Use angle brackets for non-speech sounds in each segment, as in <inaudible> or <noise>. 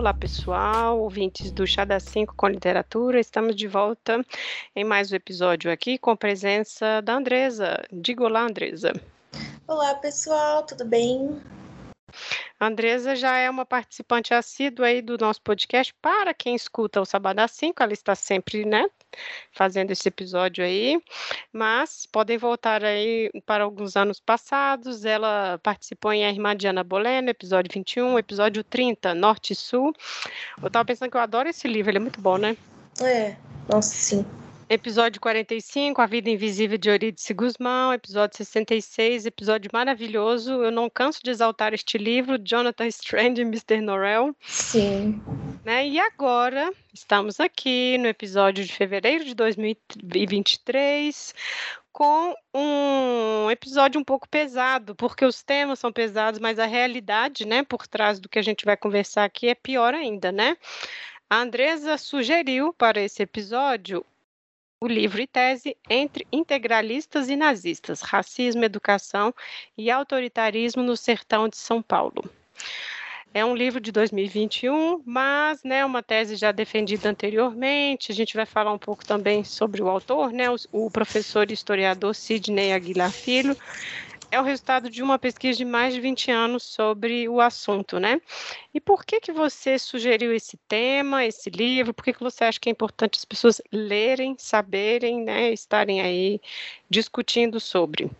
Olá, pessoal, ouvintes do Chá das 5 com Literatura. Estamos de volta em mais um episódio aqui com a presença da Andresa. Diga olá, Andresa. Olá, pessoal, tudo bem? A Andresa já é uma participante assídua aí do nosso podcast. Para quem escuta o Sábado às 5, ela está sempre, né, fazendo esse episódio aí. Mas podem voltar aí para alguns anos passados. Ela participou em A Irmã Diana Bolena, episódio 21, episódio 30, Norte e Sul. Eu estava pensando que eu adoro esse livro, ele é muito bom, né? É, nossa, sim. Episódio 45, A Vida Invisível de Eurídice Guzmão. Episódio 66, episódio maravilhoso. Eu não canso de exaltar este livro, Jonathan Strand e Mr. Norrell. Sim. Né? E agora, estamos aqui no episódio de fevereiro de 2023 com um episódio um pouco pesado, porque os temas são pesados, mas a realidade, né, por trás do que a gente vai conversar aqui é pior ainda, né? A Andresa sugeriu para esse episódio o livro e tese Entre Integralistas e Nazistas: Racismo, Educação e Autoritarismo no Sertão de São Paulo. É um livro de 2021, mas né, uma tese já defendida anteriormente. A gente vai falar um pouco também sobre o autor, né, o, o professor e historiador Sidney Aguilar Filho, é o resultado de uma pesquisa de mais de 20 anos sobre o assunto, né? E por que que você sugeriu esse tema, esse livro? Por que que você acha que é importante as pessoas lerem, saberem, né, estarem aí discutindo sobre?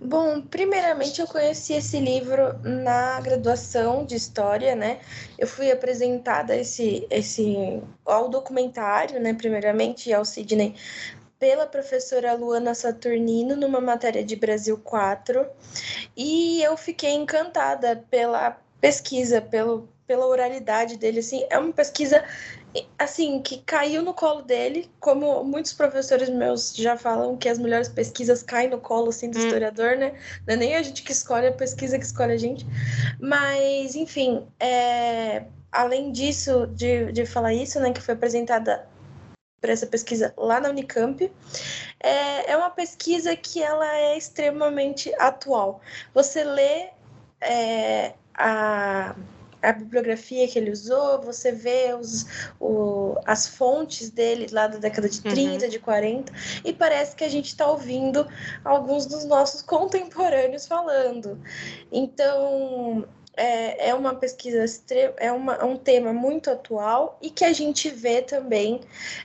Bom, primeiramente eu conheci esse livro na graduação de história, né? Eu fui apresentada esse esse ao documentário, né, primeiramente ao Sidney pela professora Luana Saturnino numa matéria de Brasil 4 e eu fiquei encantada pela pesquisa, pelo, pela oralidade dele, assim, é uma pesquisa assim que caiu no colo dele, como muitos professores meus já falam que as melhores pesquisas caem no colo assim do hum. historiador, né? Não é nem a gente que escolhe a pesquisa que escolhe a gente, mas enfim, é... além disso de, de falar isso, né, que foi apresentada para essa pesquisa lá na Unicamp. É, é uma pesquisa que ela é extremamente atual. Você lê é, a, a bibliografia que ele usou, você vê os, o, as fontes dele lá da década de 30, uhum. de 40, e parece que a gente está ouvindo alguns dos nossos contemporâneos falando. Então, é, é uma pesquisa é, uma, é um tema muito atual e que a gente vê também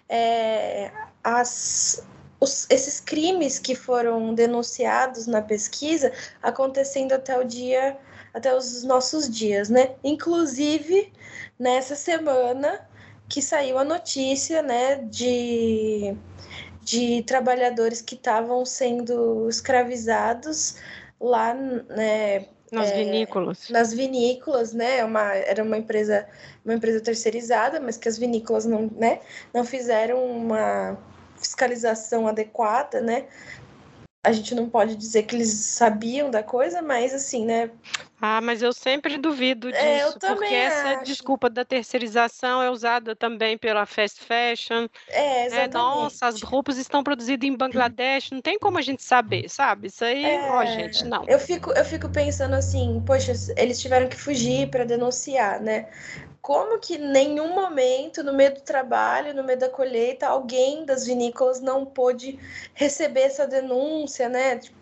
é, as, os, esses crimes que foram denunciados na pesquisa acontecendo até o dia até os nossos dias, né? Inclusive nessa semana que saiu a notícia, né, de, de trabalhadores que estavam sendo escravizados lá, né, nas é, vinícolas. Nas vinícolas, né? É uma, era uma empresa, uma empresa terceirizada, mas que as vinícolas não, né, não fizeram uma fiscalização adequada, né? A gente não pode dizer que eles sabiam da coisa, mas assim, né? Ah, mas eu sempre duvido disso, é, eu porque essa acho. desculpa da terceirização é usada também pela fast fashion. É, né? exatamente. É, nossa, as roupas estão produzidas em Bangladesh, não tem como a gente saber, sabe? Isso aí, é, ó, gente, não. Eu fico, eu fico pensando assim, poxa, eles tiveram que fugir para denunciar, né? Como que nenhum momento, no meio do trabalho, no meio da colheita, alguém das vinícolas não pôde receber essa denúncia, né? Tipo,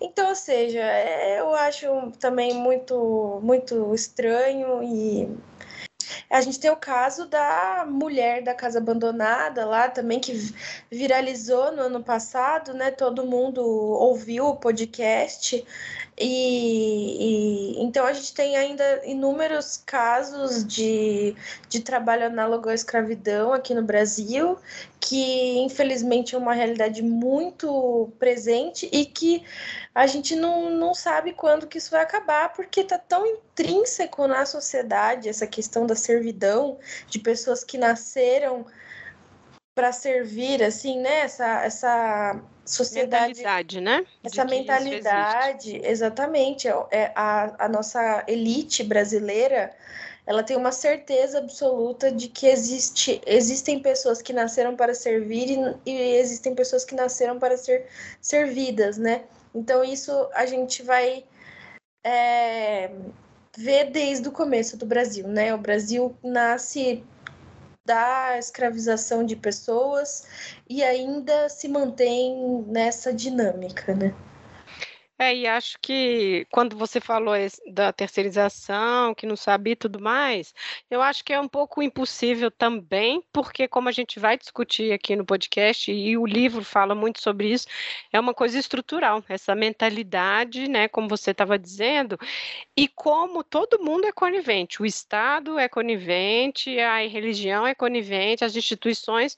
então, ou seja, é, eu acho também muito, muito estranho e a gente tem o caso da mulher da casa abandonada lá também, que viralizou no ano passado, né? Todo mundo ouviu o podcast. E, e, então a gente tem ainda inúmeros casos de, de trabalho análogo à escravidão aqui no Brasil, que infelizmente é uma realidade muito presente e que a gente não, não sabe quando que isso vai acabar, porque está tão intrínseco na sociedade essa questão da servidão, de pessoas que nasceram para servir, assim, né? Essa, essa sociedade. Mentalidade, né? Essa mentalidade, exatamente. É, é, a, a nossa elite brasileira ela tem uma certeza absoluta de que existe, existem pessoas que nasceram para servir e, e existem pessoas que nasceram para ser servidas, né? Então, isso a gente vai. É, vê desde o começo do Brasil, né? O Brasil nasce da escravização de pessoas e ainda se mantém nessa dinâmica, né? É, e acho que quando você falou da terceirização, que não sabia e tudo mais, eu acho que é um pouco impossível também, porque como a gente vai discutir aqui no podcast, e o livro fala muito sobre isso, é uma coisa estrutural, essa mentalidade, né, como você estava dizendo, e como todo mundo é conivente, o Estado é conivente, a religião é conivente, as instituições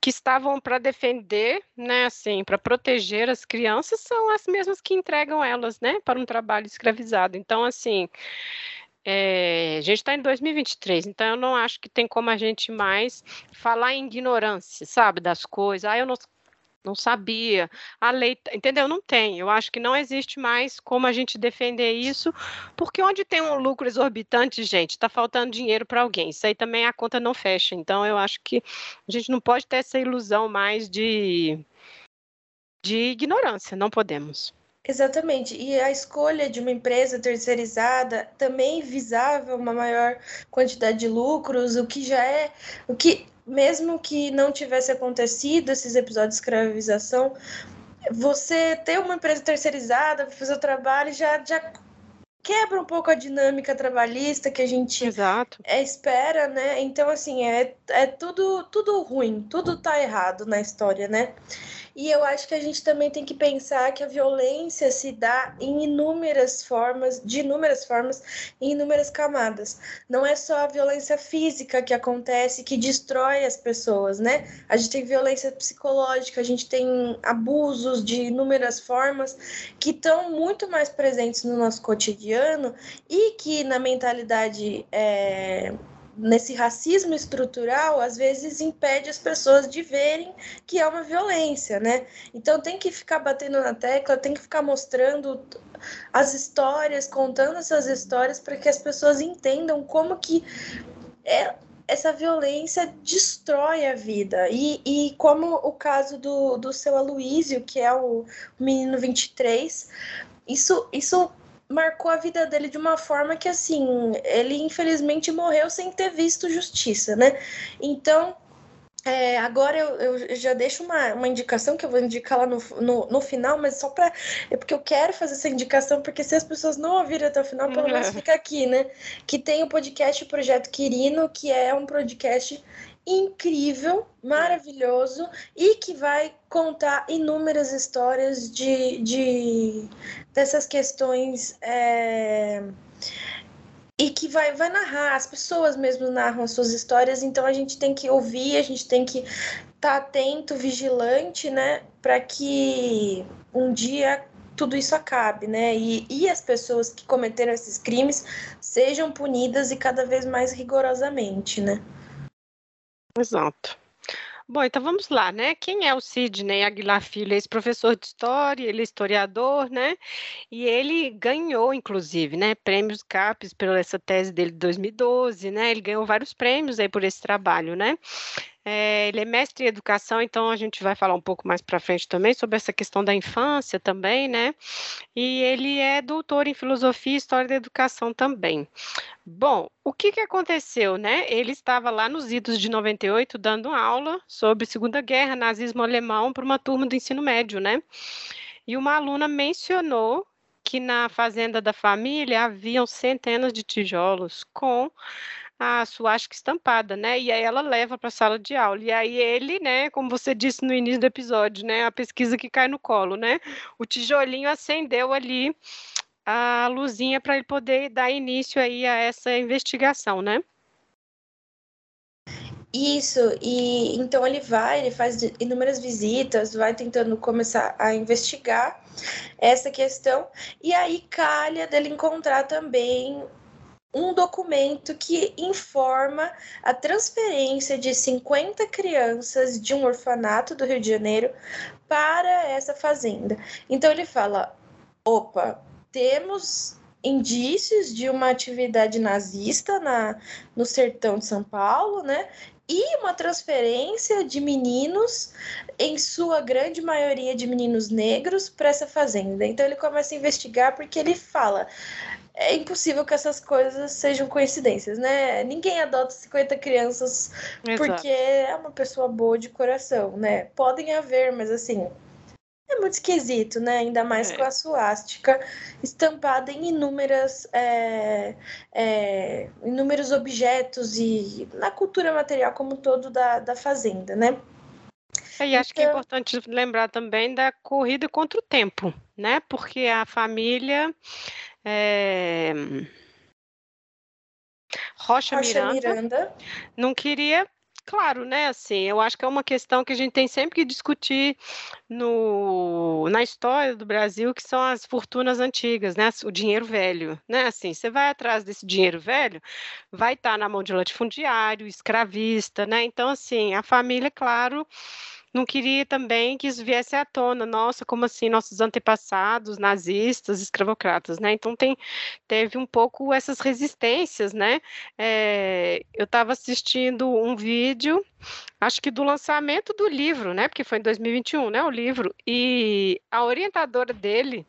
que estavam para defender, né, assim, para proteger as crianças, são as mesmas que entregam elas, né, para um trabalho escravizado. Então, assim, é, a gente está em 2023, então eu não acho que tem como a gente mais falar em ignorância, sabe, das coisas. Ah, eu não não sabia. A lei, entendeu? Não tem. Eu acho que não existe mais como a gente defender isso, porque onde tem um lucro exorbitante, gente, está faltando dinheiro para alguém. Isso aí também a conta não fecha. Então, eu acho que a gente não pode ter essa ilusão mais de, de ignorância. Não podemos. Exatamente. E a escolha de uma empresa terceirizada também visava uma maior quantidade de lucros, o que já é o que mesmo que não tivesse acontecido esses episódios de escravização, você ter uma empresa terceirizada para fazer o trabalho já, já quebra um pouco a dinâmica trabalhista que a gente Exato. É, espera, né? Então, assim, é, é tudo, tudo ruim, tudo tá errado na história, né? E eu acho que a gente também tem que pensar que a violência se dá em inúmeras formas, de inúmeras formas, em inúmeras camadas. Não é só a violência física que acontece, que destrói as pessoas, né? A gente tem violência psicológica, a gente tem abusos de inúmeras formas que estão muito mais presentes no nosso cotidiano e que na mentalidade. É nesse racismo estrutural, às vezes impede as pessoas de verem que é uma violência, né? Então tem que ficar batendo na tecla, tem que ficar mostrando as histórias, contando essas histórias para que as pessoas entendam como que é, essa violência destrói a vida. E, e como o caso do, do seu Aloísio, que é o menino 23, isso, isso marcou a vida dele de uma forma que, assim, ele infelizmente morreu sem ter visto justiça, né? Então, é, agora eu, eu, já deixo uma, uma indicação que eu vou indicar lá no, no, no final, mas só para. É porque eu quero fazer essa indicação, porque se as pessoas não ouvirem até o final, pelo menos fica aqui, né? Que tem o podcast Projeto Quirino, que é um podcast incrível, maravilhoso e que vai contar inúmeras histórias de, de dessas questões é, e que vai, vai narrar, as pessoas mesmo narram as suas histórias, então a gente tem que ouvir, a gente tem que estar tá atento, vigilante, né, para que um dia tudo isso acabe, né? E, e as pessoas que cometeram esses crimes sejam punidas e cada vez mais rigorosamente, né? Exato. Bom, então vamos lá, né? Quem é o Sidney Aguilar Filho? Esse professor de história, ele é historiador, né? E ele ganhou, inclusive, né, prêmios CAPES pela essa tese dele de 2012, né? Ele ganhou vários prêmios aí por esse trabalho, né? É, ele é mestre em educação, então a gente vai falar um pouco mais para frente também sobre essa questão da infância também, né? E ele é doutor em filosofia e história da educação também. Bom, o que, que aconteceu, né? Ele estava lá nos idos de 98 dando aula sobre Segunda Guerra, nazismo alemão, para uma turma do ensino médio, né? E uma aluna mencionou que na fazenda da família haviam centenas de tijolos com a suástica estampada, né? E aí ela leva para a sala de aula. E aí ele, né, como você disse no início do episódio, né, a pesquisa que cai no colo, né? O tijolinho acendeu ali a luzinha para ele poder dar início aí a essa investigação, né? Isso, e então ele vai, ele faz inúmeras visitas, vai tentando começar a investigar essa questão, e aí calha dele encontrar também um documento que informa a transferência de 50 crianças de um orfanato do Rio de Janeiro para essa fazenda. Então ele fala: opa, temos indícios de uma atividade nazista na, no sertão de São Paulo, né? e uma transferência de meninos, em sua grande maioria de meninos negros, para essa fazenda. Então ele começa a investigar porque ele fala: é impossível que essas coisas sejam coincidências, né? Ninguém adota 50 crianças Exato. porque é uma pessoa boa de coração, né? Podem haver, mas assim, é muito esquisito, né? Ainda mais é. com a suástica estampada em inúmeras, é, é, inúmeros objetos e na cultura material como todo da, da fazenda, né? É, e acho então... que é então importante lembrar também da corrida contra o tempo, né? Porque a família é... Rocha, Rocha Miranda, Miranda, não queria Claro, né? Assim, eu acho que é uma questão que a gente tem sempre que discutir no, na história do Brasil, que são as fortunas antigas, né? O dinheiro velho, né? Assim, você vai atrás desse dinheiro velho, vai estar tá na mão de latifundiário, escravista, né? Então, assim, a família, claro, não queria também que isso viesse à tona. Nossa, como assim nossos antepassados nazistas, escravocratas, né? Então tem teve um pouco essas resistências, né? É, eu estava assistindo um vídeo, acho que do lançamento do livro, né? Porque foi em 2021, né? O livro e a orientadora dele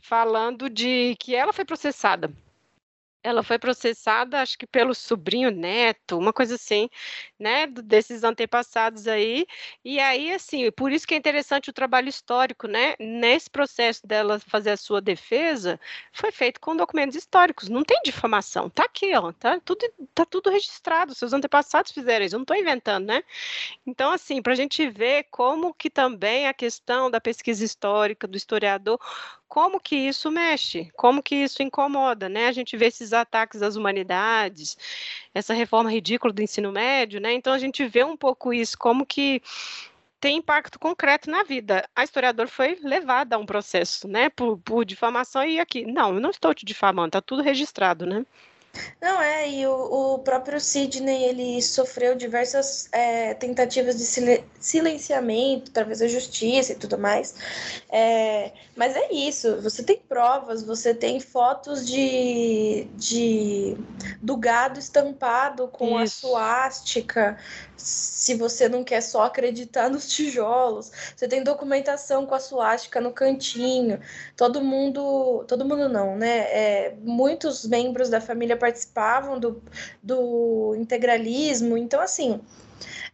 falando de que ela foi processada ela foi processada, acho que pelo sobrinho neto, uma coisa assim, né, desses antepassados aí. E aí, assim, por isso que é interessante o trabalho histórico, né? Nesse processo dela fazer a sua defesa, foi feito com documentos históricos, não tem difamação. Tá aqui, ó, tá tudo, tá tudo registrado. Seus antepassados fizeram isso, eu não estou inventando, né? Então, assim, para a gente ver como que também a questão da pesquisa histórica, do historiador, como que isso mexe, como que isso incomoda, né? A gente vê esses ataques às humanidades, essa reforma ridícula do ensino médio, né? Então a gente vê um pouco isso, como que tem impacto concreto na vida. A historiadora foi levada a um processo, né, por, por difamação e aqui, não, eu não estou te difamando, está tudo registrado, né? Não, é, e o, o próprio Sidney, ele sofreu diversas é, tentativas de silenciamento através da justiça e tudo mais. É, mas é isso, você tem provas, você tem fotos de, de do gado estampado com isso. a suástica, se você não quer só acreditar nos tijolos. Você tem documentação com a suástica no cantinho. Todo mundo, todo mundo não, né? É, muitos membros da família participavam do, do integralismo. Então, assim,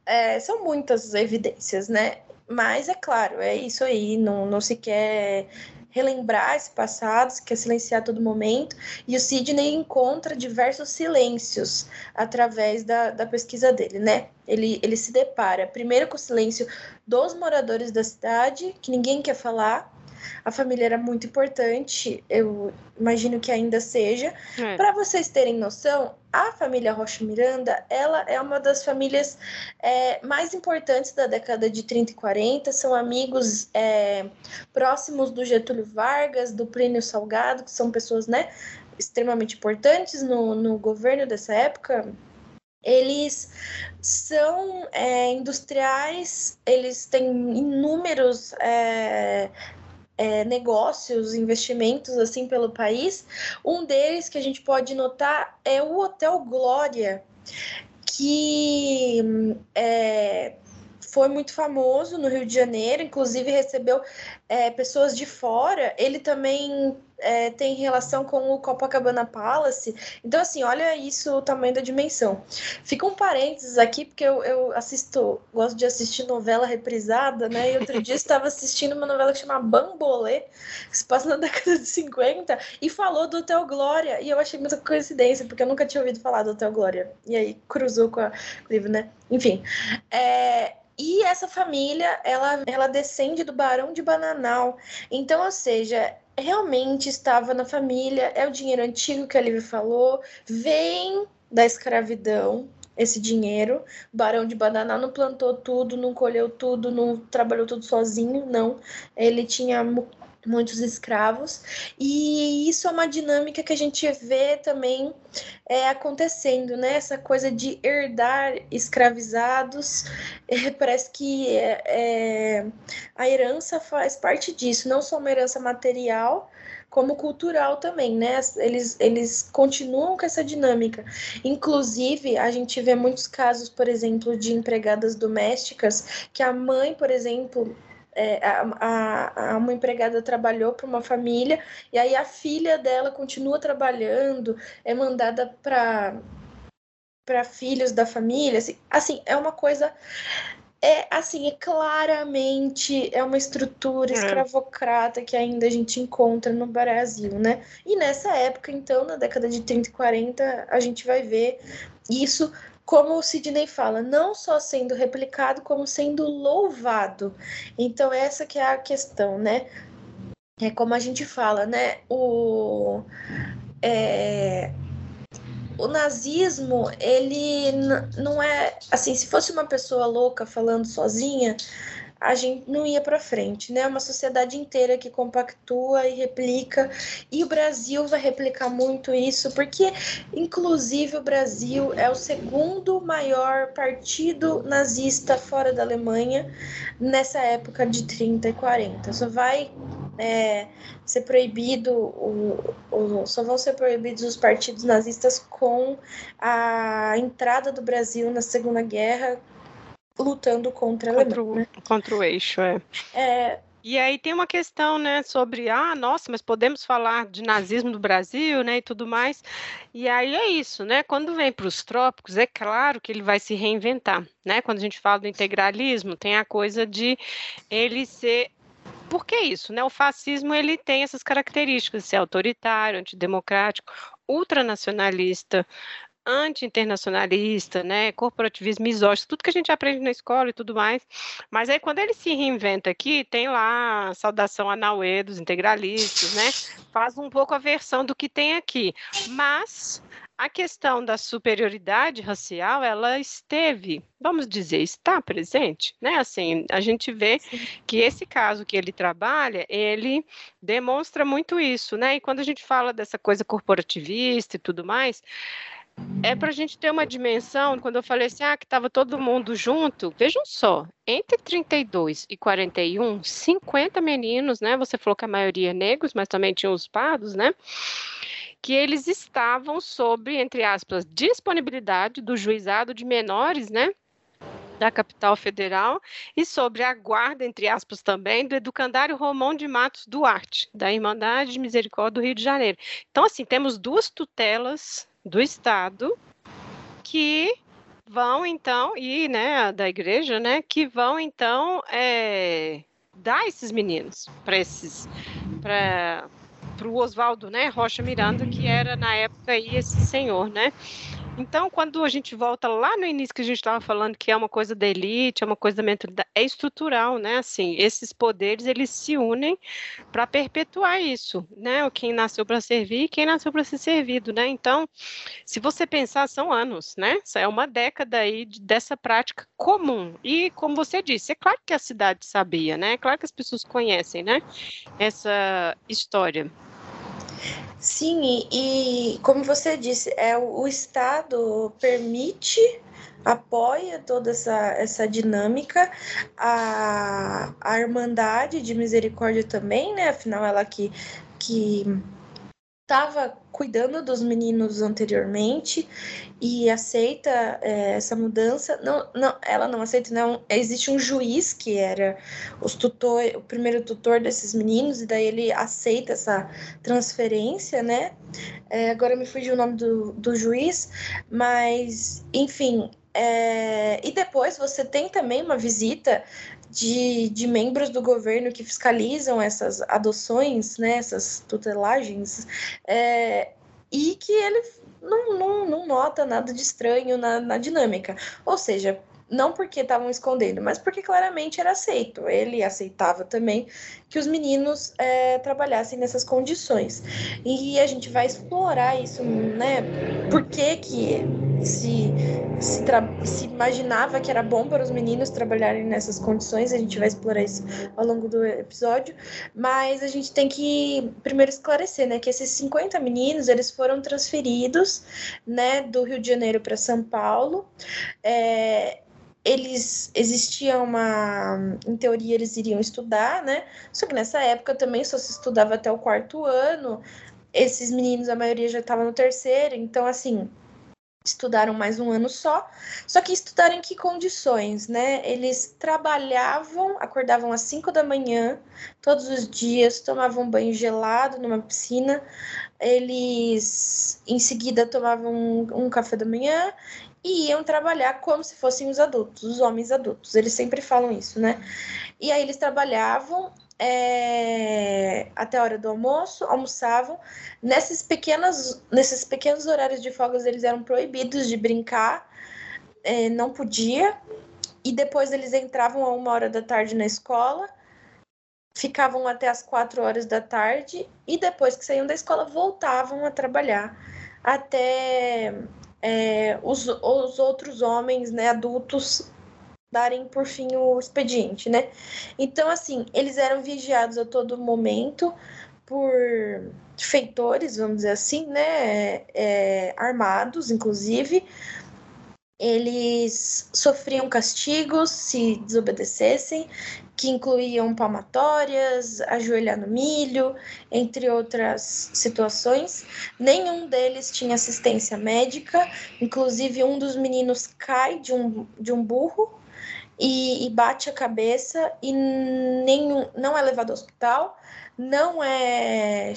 é, são muitas evidências, né? Mas é claro, é isso aí, não, não se quer relembrar esse passado, se quer silenciar todo momento, e o Sidney encontra diversos silêncios através da, da pesquisa dele, né? Ele, ele se depara primeiro com o silêncio dos moradores da cidade, que ninguém quer falar, a família era muito importante, eu imagino que ainda seja. É. Para vocês terem noção, a família Rocha Miranda, ela é uma das famílias é, mais importantes da década de 30 e 40, são amigos é, próximos do Getúlio Vargas, do Plínio Salgado, que são pessoas, né, extremamente importantes no, no governo dessa época, eles são é, industriais, eles têm inúmeros é, é, negócios, investimentos assim pelo país. Um deles que a gente pode notar é o Hotel Glória, que é, foi muito famoso no Rio de Janeiro, inclusive recebeu é, pessoas de fora. Ele também é, tem relação com o Copacabana Palace. Então, assim, olha isso, o tamanho da dimensão. Fica um parênteses aqui, porque eu, eu assisto, gosto de assistir novela reprisada, né? E outro dia estava assistindo uma novela que chama Bambolê, que se passa na década de 50, e falou do Hotel Glória. E eu achei muita coincidência, porque eu nunca tinha ouvido falar do Hotel Glória. E aí cruzou com, a, com o livro, né? Enfim. É, e essa família, ela, ela descende do Barão de Bananal. Então, ou seja, realmente estava na família, é o dinheiro antigo que a Lívia falou, vem da escravidão, esse dinheiro. Barão de Bananal não plantou tudo, não colheu tudo, não trabalhou tudo sozinho, não. Ele tinha muitos escravos, e isso é uma dinâmica que a gente vê também é, acontecendo, né? Essa coisa de herdar escravizados, é, <laughs> parece que é, é, a herança faz parte disso, não só uma herança material, como cultural também, né? Eles, eles continuam com essa dinâmica. Inclusive, a gente vê muitos casos, por exemplo, de empregadas domésticas, que a mãe, por exemplo, é, a, a, uma empregada trabalhou para uma família e aí a filha dela continua trabalhando, é mandada para para filhos da família, assim, assim, é uma coisa é assim, é claramente é uma estrutura é. escravocrata que ainda a gente encontra no Brasil, né? E nessa época, então, na década de 30 e 40, a gente vai ver isso como o Sidney fala, não só sendo replicado, como sendo louvado. Então, essa que é a questão, né? É como a gente fala, né? O, é, o nazismo, ele não é assim, se fosse uma pessoa louca falando sozinha, a gente não ia para frente, né? Uma sociedade inteira que compactua e replica, e o Brasil vai replicar muito isso, porque inclusive o Brasil é o segundo maior partido nazista fora da Alemanha nessa época de 30 e 40. Só vai é, ser proibido, o, o, só vão ser proibidos os partidos nazistas com a entrada do Brasil na Segunda Guerra lutando contra, contra, o, né? contra o eixo, é. é. E aí tem uma questão, né, sobre, ah, nossa, mas podemos falar de nazismo do Brasil, né, e tudo mais. E aí é isso, né, quando vem para os trópicos, é claro que ele vai se reinventar, né, quando a gente fala do integralismo, tem a coisa de ele ser por que isso? Né? O fascismo ele tem essas características de ser autoritário, antidemocrático, ultranacionalista, anti-internacionalista, né, corporativismo misógino, tudo que a gente aprende na escola e tudo mais. Mas aí quando ele se reinventa aqui, tem lá a saudação a Nauê dos integralistas, né? Faz um pouco a versão do que tem aqui. Mas a questão da superioridade racial, ela esteve, vamos dizer, está presente, né? Assim, a gente vê Sim. que esse caso que ele trabalha, ele demonstra muito isso, né? E quando a gente fala dessa coisa corporativista e tudo mais, é para a gente ter uma dimensão, quando eu falei assim, ah, que estava todo mundo junto, vejam só, entre 32 e 41, 50 meninos, né? Você falou que a maioria é negros, mas também tinha os pardos, né? Que eles estavam sob, entre aspas, disponibilidade do juizado de menores, né? da capital federal e sobre a guarda, entre aspas, também, do educandário Romão de Matos Duarte, da Irmandade de Misericórdia do Rio de Janeiro. Então, assim, temos duas tutelas do Estado que vão então e né da igreja né que vão então é, dar esses meninos para esses para o Oswaldo né Rocha Miranda que era na época aí esse senhor né então, quando a gente volta lá no início que a gente estava falando que é uma coisa da elite, é uma coisa da mentalidade, é estrutural, né? Assim, esses poderes eles se unem para perpetuar isso, né? O quem nasceu para servir e quem nasceu para ser servido, né? Então, se você pensar, são anos, né? É uma década aí dessa prática comum. E como você disse, é claro que a cidade sabia, né? É claro que as pessoas conhecem, né? Essa história. Sim, e, e, como você disse, é o, o Estado permite, apoia toda essa, essa dinâmica, a, a Irmandade de Misericórdia também, né? Afinal, ela que, que estava cuidando dos meninos anteriormente e aceita é, essa mudança. Não, não, ela não aceita, não. Existe um juiz que era os tutor, o primeiro tutor desses meninos, e daí ele aceita essa transferência, né? É, agora me fugiu o nome do, do juiz, mas, enfim. É, e depois você tem também uma visita de, de membros do governo que fiscalizam essas adoções, né, essas tutelagens, é, e que ele não, não, não nota nada de estranho na, na dinâmica. Ou seja, não porque estavam escondendo, mas porque claramente era aceito. Ele aceitava também que os meninos é, trabalhassem nessas condições. E a gente vai explorar isso, né? Por que, que se, se, se, imaginava que era bom para os meninos trabalharem nessas condições, a gente vai explorar isso ao longo do episódio, mas a gente tem que primeiro esclarecer, né, que esses 50 meninos, eles foram transferidos, né, do Rio de Janeiro para São Paulo, é, eles existia uma. Em teoria, eles iriam estudar, né? Só que nessa época também só se estudava até o quarto ano. Esses meninos, a maioria já estava no terceiro, então, assim, estudaram mais um ano só. Só que estudaram em que condições, né? Eles trabalhavam, acordavam às 5 da manhã, todos os dias, tomavam banho gelado numa piscina. Eles, em seguida, tomavam um, um café da manhã e iam trabalhar como se fossem os adultos, os homens adultos. Eles sempre falam isso, né? E aí eles trabalhavam é, até a hora do almoço, almoçavam. Nessas pequenas, nesses pequenos horários de folgas, eles eram proibidos de brincar, é, não podia. E depois eles entravam a uma hora da tarde na escola, ficavam até as quatro horas da tarde e depois que saíam da escola voltavam a trabalhar até é, os, os outros homens, né, adultos, darem por fim o expediente, né? Então, assim, eles eram vigiados a todo momento por feitores, vamos dizer assim, né? É, armados, inclusive, eles sofriam castigos se desobedecessem, que incluíam palmatórias, ajoelhar no milho, entre outras situações. Nenhum deles tinha assistência médica, inclusive um dos meninos cai de um, de um burro e, e bate a cabeça e nenhum, não é levado ao hospital, não é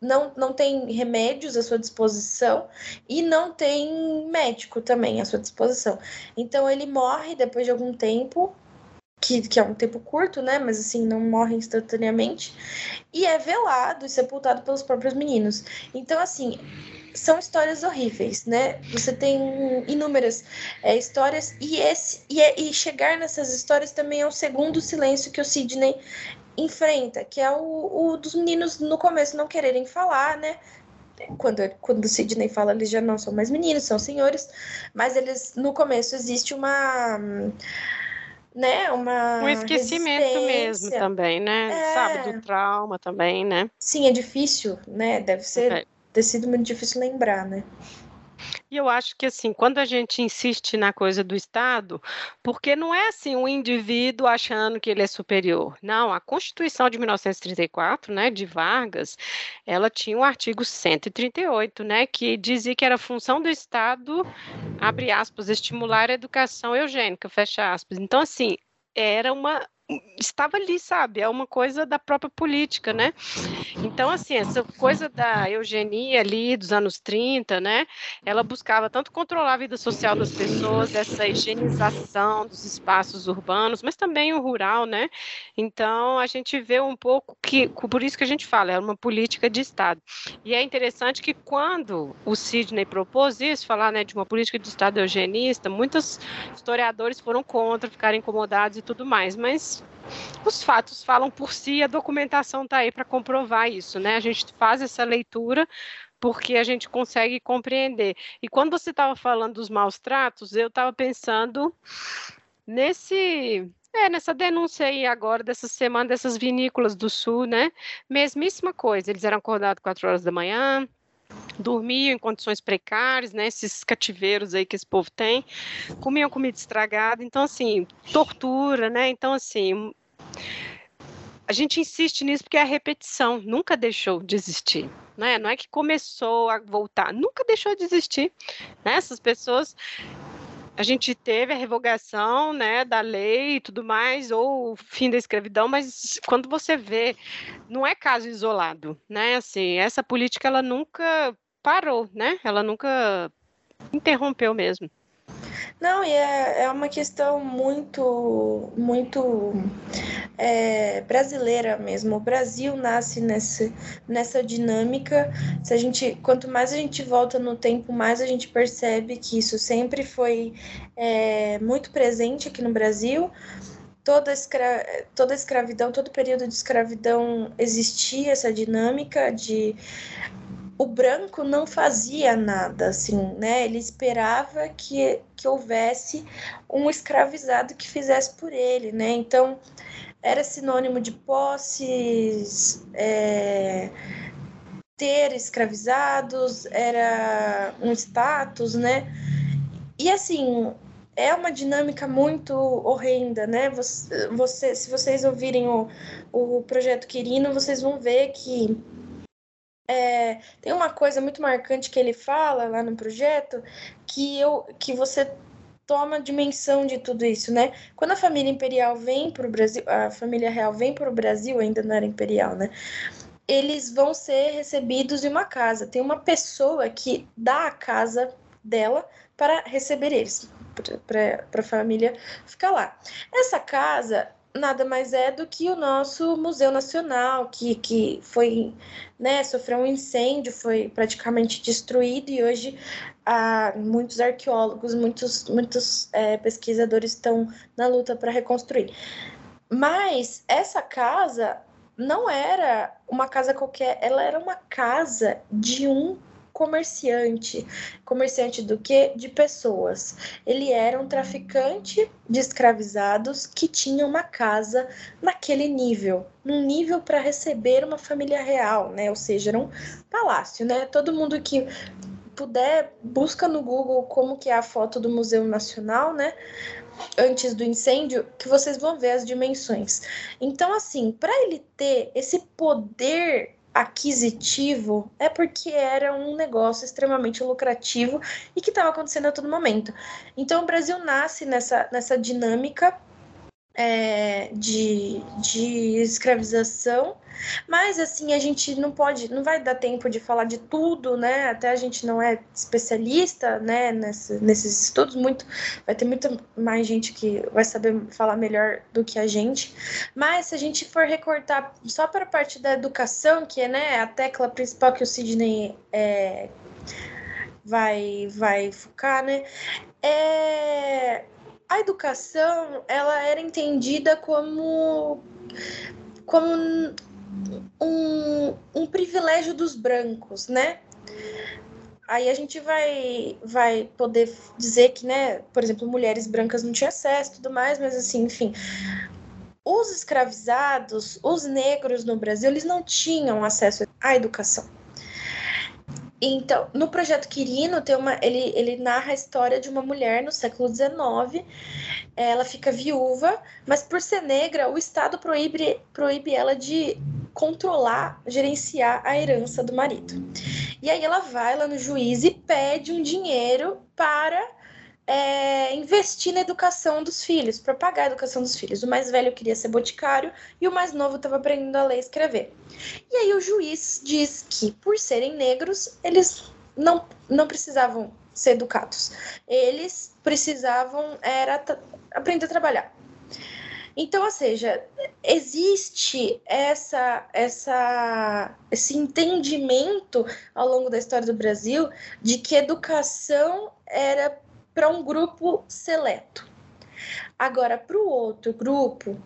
não, não tem remédios à sua disposição e não tem médico também à sua disposição. Então ele morre depois de algum tempo, que, que é um tempo curto, né? Mas assim, não morre instantaneamente, e é velado e sepultado pelos próprios meninos. Então, assim, são histórias horríveis, né? Você tem inúmeras é, histórias e esse e, é, e chegar nessas histórias também é o segundo silêncio que o Sidney enfrenta, que é o, o dos meninos no começo não quererem falar, né? Quando, quando o Sidney fala, eles já não são mais meninos, são senhores, mas eles, no começo, existe uma. Né, uma um esquecimento mesmo também, né? É... Sabe, do trauma também, né? Sim, é difícil, né? Deve ser é. ter sido muito difícil lembrar, né? E eu acho que assim, quando a gente insiste na coisa do Estado, porque não é assim um indivíduo achando que ele é superior. Não, a Constituição de 1934, né, de Vargas, ela tinha o artigo 138, né, que dizia que era função do Estado, abre aspas, estimular a educação eugênica, fecha aspas. Então assim, era uma estava ali, sabe? É uma coisa da própria política, né? Então, assim, essa coisa da eugenia ali dos anos 30, né? Ela buscava tanto controlar a vida social das pessoas, essa higienização dos espaços urbanos, mas também o rural, né? Então, a gente vê um pouco que, por isso que a gente fala, é uma política de Estado. E é interessante que quando o Sidney propôs isso, falar né, de uma política de Estado eugenista, muitos historiadores foram contra, ficaram incomodados e tudo mais, mas os fatos falam por si, a documentação está aí para comprovar isso, né? A gente faz essa leitura porque a gente consegue compreender. E quando você estava falando dos maus tratos, eu estava pensando nesse é, nessa denúncia aí agora, dessa semana, dessas vinícolas do sul, né? Mesmíssima coisa, eles eram acordados quatro horas da manhã, dormiam em condições precárias, né? Esses cativeiros aí que esse povo tem, comiam comida estragada, então assim, tortura, né? Então assim, a gente insiste nisso porque é a repetição, nunca deixou de existir. Né? Não é que começou a voltar, nunca deixou de existir. Né? Essas pessoas a gente teve a revogação né, da lei e tudo mais, ou o fim da escravidão, mas quando você vê, não é caso isolado, né? Assim, essa política ela nunca parou, né? Ela nunca interrompeu mesmo. Não, e é, é uma questão muito, muito é, brasileira mesmo. O Brasil nasce nessa, nessa dinâmica. Se a gente, quanto mais a gente volta no tempo, mais a gente percebe que isso sempre foi é, muito presente aqui no Brasil. Toda, escra toda escravidão, todo período de escravidão existia essa dinâmica de o branco não fazia nada, assim, né? Ele esperava que, que houvesse um escravizado que fizesse por ele, né? Então, era sinônimo de posses, é, ter escravizados, era um status, né? E assim, é uma dinâmica muito horrenda, né? Você, você, se vocês ouvirem o, o projeto Quirino, vocês vão ver que é, tem uma coisa muito marcante que ele fala lá no projeto que, eu, que você toma dimensão de tudo isso, né? Quando a família imperial vem para o Brasil, a família real vem para o Brasil, ainda não era imperial, né? Eles vão ser recebidos em uma casa. Tem uma pessoa que dá a casa dela para receber eles para a família ficar lá. Essa casa nada mais é do que o nosso Museu Nacional, que, que foi, né, sofreu um incêndio, foi praticamente destruído e hoje há muitos arqueólogos, muitos, muitos é, pesquisadores estão na luta para reconstruir. Mas essa casa não era uma casa qualquer, ela era uma casa de um comerciante. Comerciante do que? De pessoas. Ele era um traficante de escravizados que tinha uma casa naquele nível, num nível para receber uma família real, né? Ou seja, era um palácio, né? Todo mundo que puder busca no Google como que é a foto do Museu Nacional, né? Antes do incêndio, que vocês vão ver as dimensões. Então, assim, para ele ter esse poder aquisitivo é porque era um negócio extremamente lucrativo e que estava acontecendo a todo momento. Então o Brasil nasce nessa, nessa dinâmica é, de, de escravização, mas assim a gente não pode, não vai dar tempo de falar de tudo, né? Até a gente não é especialista, né? Nessa, nesses estudos, muito vai ter muita mais gente que vai saber falar melhor do que a gente. Mas se a gente for recortar só para a parte da educação, que é né, a tecla principal que o Sidney é, vai vai focar, né? É a educação ela era entendida como como um, um privilégio dos brancos, né? Aí a gente vai, vai poder dizer que, né, por exemplo, mulheres brancas não tinham acesso e tudo mais, mas assim, enfim. Os escravizados, os negros no Brasil, eles não tinham acesso à educação. Então, no projeto Quirino, tem uma, ele, ele narra a história de uma mulher no século XIX. Ela fica viúva, mas por ser negra, o Estado proíbe, proíbe ela de controlar, gerenciar a herança do marido. E aí ela vai lá no juiz e pede um dinheiro para é, investir na educação dos filhos, para pagar a educação dos filhos. O mais velho queria ser boticário e o mais novo estava aprendendo a ler e escrever. E aí o juiz diz que, por serem negros, eles não, não precisavam ser educados. Eles precisavam era aprender a trabalhar. Então, ou seja, existe essa, essa, esse entendimento ao longo da história do Brasil de que educação era para um grupo seleto. Agora, para o outro grupo,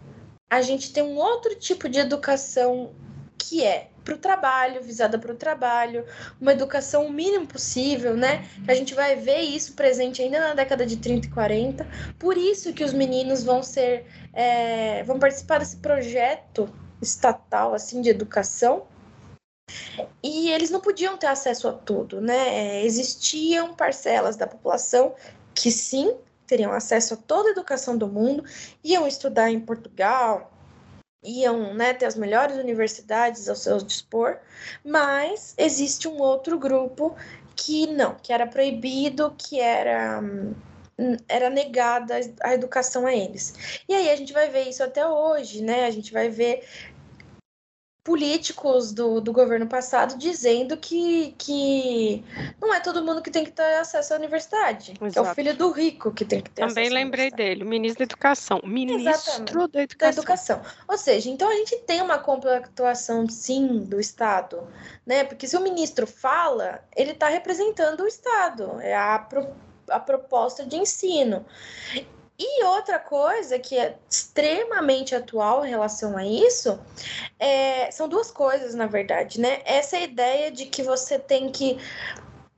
a gente tem um outro tipo de educação que é para o trabalho, visada para o trabalho, uma educação o mínimo possível, né? A gente vai ver isso presente ainda na década de 30 e 40. Por isso que os meninos vão ser, é, vão participar desse projeto estatal assim de educação e eles não podiam ter acesso a tudo, né? É, existiam parcelas da população que sim teriam acesso a toda a educação do mundo, iam estudar em Portugal, iam né, ter as melhores universidades ao seu dispor, mas existe um outro grupo que não, que era proibido, que era era negada a educação a eles. E aí a gente vai ver isso até hoje, né? A gente vai ver políticos do, do governo passado dizendo que, que não é todo mundo que tem que ter acesso à universidade. é o filho do rico que tem que ter Também acesso lembrei dele, o ministro da Educação. Ministro Exatamente, da educação. da educação. Ou seja, então a gente tem uma compactuação, sim, do Estado. Né? Porque se o ministro fala, ele está representando o Estado. É a, pro, a proposta de ensino. E outra coisa que é extremamente atual em relação a isso é, são duas coisas, na verdade, né? Essa ideia de que você tem que.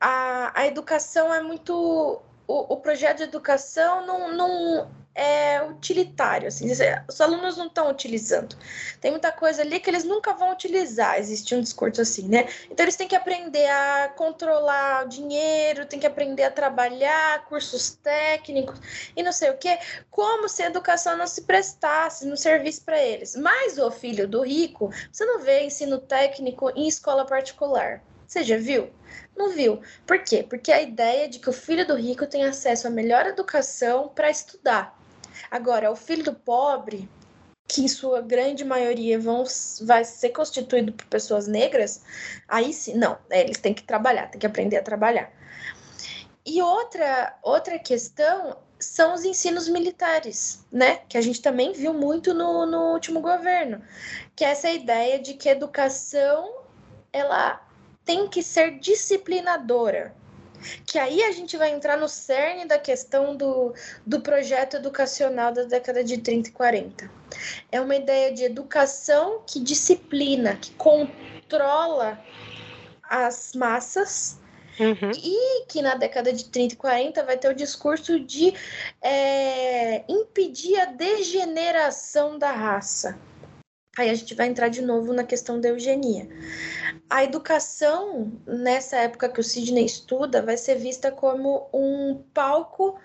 A, a educação é muito. O, o projeto de educação não, não, é utilitário, assim, os alunos não estão utilizando. Tem muita coisa ali que eles nunca vão utilizar, existe um discurso assim, né? Então eles têm que aprender a controlar o dinheiro, têm que aprender a trabalhar, cursos técnicos e não sei o quê, como se a educação não se prestasse, não servisse para eles. Mas o filho do rico, você não vê ensino técnico em escola particular. Você já viu? Não viu. Por quê? Porque a ideia de que o filho do rico tem acesso à melhor educação para estudar. Agora, o filho do pobre, que em sua grande maioria vão, vai ser constituído por pessoas negras, aí sim, não, é, eles têm que trabalhar, têm que aprender a trabalhar. E outra, outra questão são os ensinos militares, né? Que a gente também viu muito no, no último governo, que é essa ideia de que a educação ela tem que ser disciplinadora que aí a gente vai entrar no cerne da questão do, do projeto educacional da década de 30 e 40. É uma ideia de educação que disciplina, que controla as massas Uhum. E que na década de 30 e 40 vai ter o discurso de é, impedir a degeneração da raça. Aí a gente vai entrar de novo na questão da eugenia. A educação, nessa época que o Sidney estuda, vai ser vista como um palco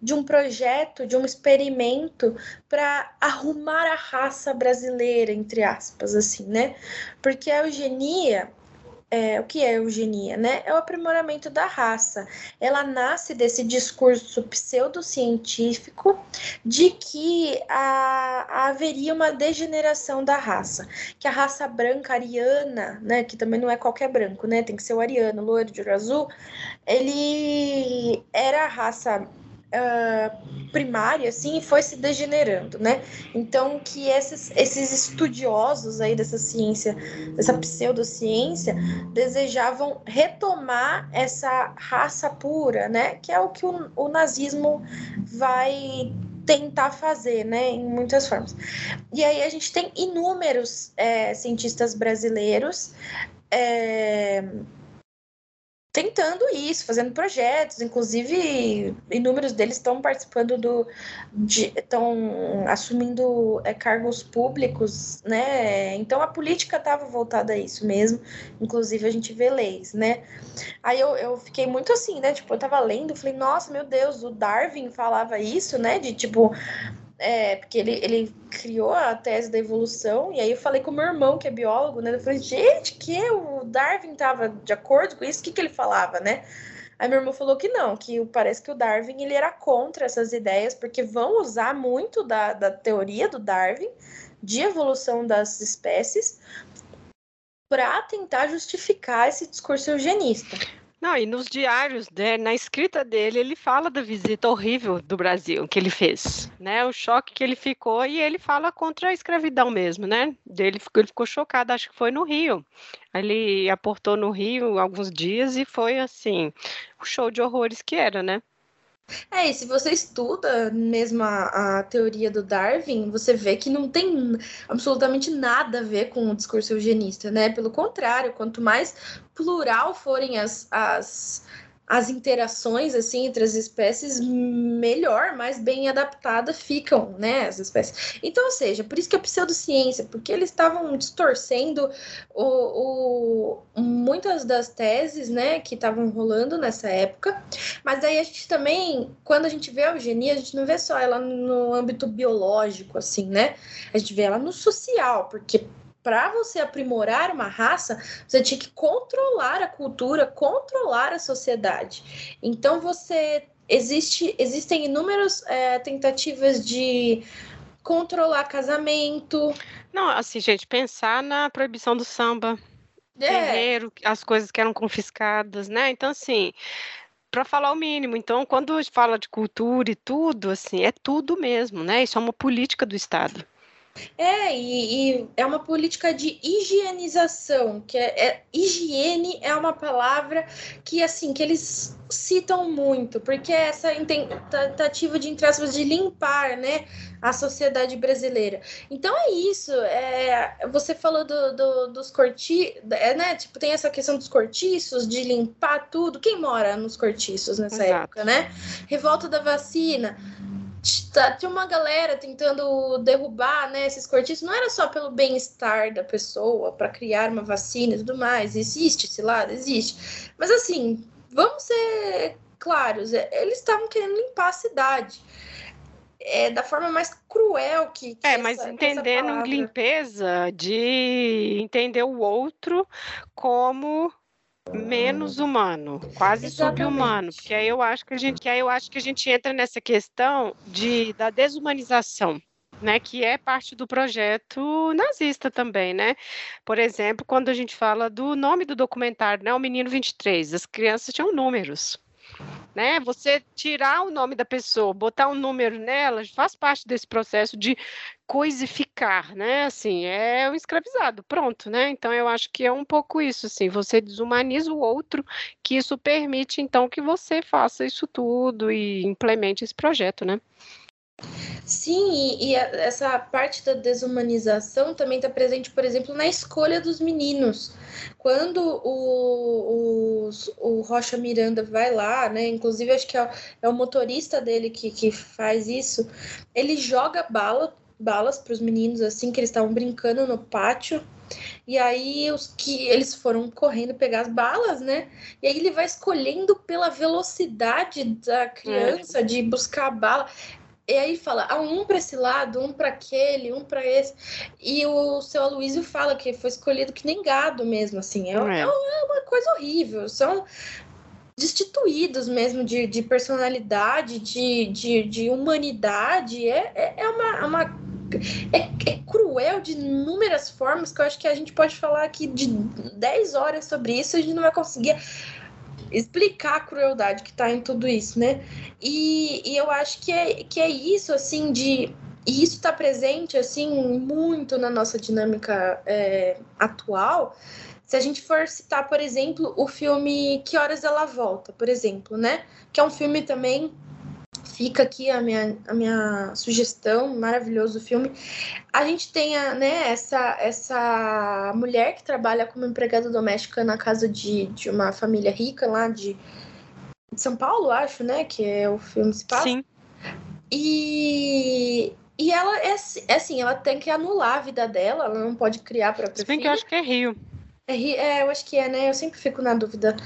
de um projeto, de um experimento para arrumar a raça brasileira, entre aspas, assim, né? Porque a eugenia é, o que é eugenia, né? É o aprimoramento da raça. Ela nasce desse discurso pseudocientífico de que a, haveria uma degeneração da raça, que a raça branca ariana, né, que também não é qualquer branco, né? Tem que ser o ariano, loiro de olho azul, ele era a raça primária, assim, foi se degenerando, né? Então, que esses, esses estudiosos aí dessa ciência, dessa pseudociência, desejavam retomar essa raça pura, né? Que é o que o, o nazismo vai tentar fazer, né, em muitas formas. E aí a gente tem inúmeros é, cientistas brasileiros é, tentando isso, fazendo projetos, inclusive inúmeros deles estão participando do, estão assumindo é, cargos públicos, né? Então a política estava voltada a isso mesmo, inclusive a gente vê leis, né? Aí eu, eu fiquei muito assim, né? Tipo, eu tava lendo, falei, nossa, meu Deus, o Darwin falava isso, né? De tipo é, porque ele, ele criou a tese da evolução, e aí eu falei com o meu irmão, que é biólogo, né? Eu falei, gente, que o Darwin estava de acordo com isso? O que, que ele falava, né? Aí meu irmão falou que não, que parece que o Darwin ele era contra essas ideias, porque vão usar muito da, da teoria do Darwin de evolução das espécies para tentar justificar esse discurso eugenista. Não, e nos diários, né, na escrita dele, ele fala da visita horrível do Brasil que ele fez, né? O choque que ele ficou e ele fala contra a escravidão mesmo, né? Ele ficou, ele ficou chocado, acho que foi no Rio. Ele aportou no Rio alguns dias e foi assim, o show de horrores que era, né? É, e se você estuda mesmo a, a, teoria do Darwin, você vê que não tem absolutamente nada a ver com o discurso eugenista, né? Pelo contrário, quanto mais plural forem as, as as interações assim entre as espécies melhor, mais bem adaptadas ficam, né, as espécies. Então, ou seja, por isso que a pseudociência, porque eles estavam distorcendo o, o, muitas das teses, né, que estavam rolando nessa época. Mas aí a gente também, quando a gente vê a eugenia, a gente não vê só ela no âmbito biológico, assim, né? A gente vê ela no social, porque para você aprimorar uma raça, você tinha que controlar a cultura, controlar a sociedade. Então você existe, existem inúmeras é, tentativas de controlar casamento. Não, assim, gente, pensar na proibição do samba, é. terreiro, as coisas que eram confiscadas, né? Então, assim, para falar o mínimo. Então, quando fala de cultura e tudo, assim, é tudo mesmo, né? Isso é uma política do Estado. É, e, e, é uma política de higienização, que é, é, higiene é uma palavra que assim que eles citam muito, porque é essa tentativa de entre aspas, de limpar, né, a sociedade brasileira. Então é isso. É, você falou do, do, dos cortiços, é, né? Tipo, tem essa questão dos cortiços, de limpar tudo. Quem mora nos cortiços nessa Exato. época, né? Revolta da vacina tinha uma galera tentando derrubar né, esses cortiços, não era só pelo bem-estar da pessoa, para criar uma vacina e tudo mais. Existe esse lado, existe. Mas assim, vamos ser claros, é, eles estavam querendo limpar a cidade. É, da forma mais cruel que. que é, essa, mas entendendo limpeza de entender o outro como menos humano, quase subhumano, porque aí eu acho que a gente, que aí eu acho que a gente entra nessa questão de da desumanização. Né, que é parte do projeto nazista também, né? Por exemplo, quando a gente fala do nome do documentário, né, o Menino 23, as crianças tinham números né? Você tirar o nome da pessoa, botar um número nela, faz parte desse processo de coisificar, né? Assim, é o escravizado, pronto, né? Então eu acho que é um pouco isso, assim, você desumaniza o outro, que isso permite então que você faça isso tudo e implemente esse projeto, né? Sim, e, essa parte da desumanização também está presente, por exemplo, na escolha dos meninos. Quando o, o, o, Rocha Miranda vai lá, né? Inclusive, acho que é, é o motorista dele que, que faz isso, ele joga bala, balas para os meninos assim que eles estavam brincando no pátio. E aí os que eles foram correndo pegar as balas, né? E aí ele vai escolhendo pela velocidade da criança é. de buscar a bala. E aí fala, ah, um para esse lado, um para aquele, um para esse. E o seu Aloysio fala que foi escolhido que nem gado mesmo, assim. É, é. é uma coisa horrível. São destituídos mesmo de, de personalidade, de, de, de humanidade. É, é, é uma, é uma é, é, cruel de inúmeras formas que eu acho que a gente pode falar aqui de 10 horas sobre isso, a gente não vai conseguir explicar a crueldade que está em tudo isso, né? E, e, eu acho que é, que é isso, assim, de. E isso está presente, assim, muito na nossa dinâmica é, atual. Se a gente for citar, por exemplo, o filme Que Horas Ela Volta, por exemplo, né? Que é um filme também fica aqui a minha, a minha sugestão, maravilhoso filme. A gente tem a, né, essa, essa mulher que trabalha como empregada doméstica na casa de, de uma família rica lá de, de São Paulo, acho, né? Que é o filme se passa. Sim. E, e ela é, é assim, ela tem que anular a vida dela, ela não pode criar para Se bem que eu acho que é Rio. É, é, eu acho que é, né? Eu sempre fico na dúvida.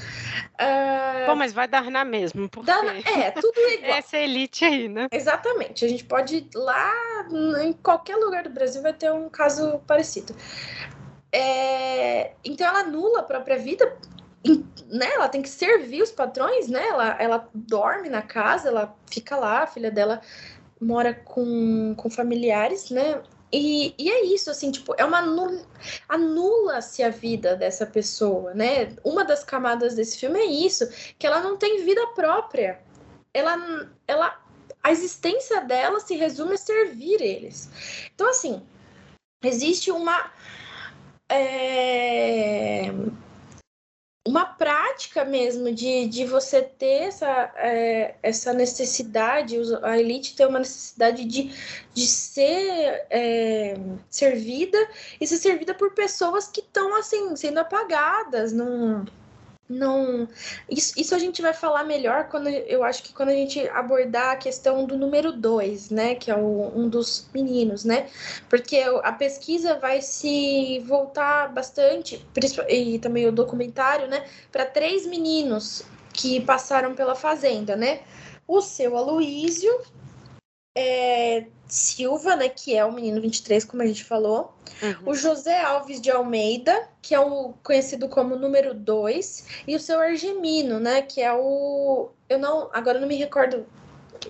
Uh... Bom, mas vai dar na mesma, porque... Dá na... É, tudo igual. <laughs> Essa elite aí, né? Exatamente. A gente pode ir lá, em qualquer lugar do Brasil vai ter um caso parecido. É... Então ela anula a própria vida, né? Ela tem que servir os patrões, né? Ela, ela dorme na casa, ela fica lá, a filha dela mora com, com familiares, né? E, e é isso, assim, tipo, é uma anula-se a vida dessa pessoa, né? Uma das camadas desse filme é isso, que ela não tem vida própria. Ela, ela, a existência dela se resume a servir eles. Então, assim, existe uma é, uma prática mesmo de, de você ter essa, é, essa necessidade, a elite ter uma necessidade de, de ser é, servida e ser servida por pessoas que estão assim sendo apagadas, não não. Isso, isso a gente vai falar melhor quando eu acho que quando a gente abordar a questão do número 2, né? Que é o, um dos meninos, né? Porque a pesquisa vai se voltar bastante, e também o documentário, né? Para três meninos que passaram pela fazenda, né? O seu Aloísio, é, Silva, né, que é o menino 23, como a gente falou. Uhum. O José Alves de Almeida, que é o conhecido como número 2, e o seu Argemino, né, que é o eu não, agora eu não me recordo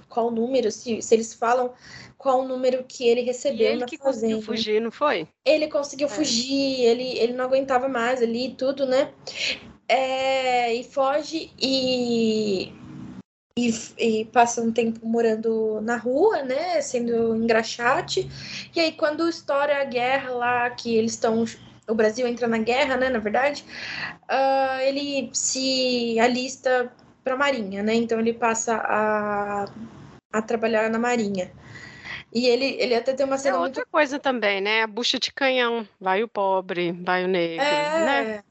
qual número, se, se eles falam qual o número que ele recebeu e ele na que fazenda. conseguiu fugir, não foi? Ele conseguiu é. fugir, ele, ele não aguentava mais ali e tudo, né? É, e foge e e, e, passa um tempo morando na rua, né, sendo engraxate. E aí quando estoura a guerra lá, que eles estão, o Brasil entra na guerra, né, na verdade, uh, ele se alista para a Marinha, né? Então ele passa a, a trabalhar na Marinha. E ele, ele até tem uma cena. É outra muito... coisa também, né? A bucha de canhão. Vai o pobre, vai o negro, é... né?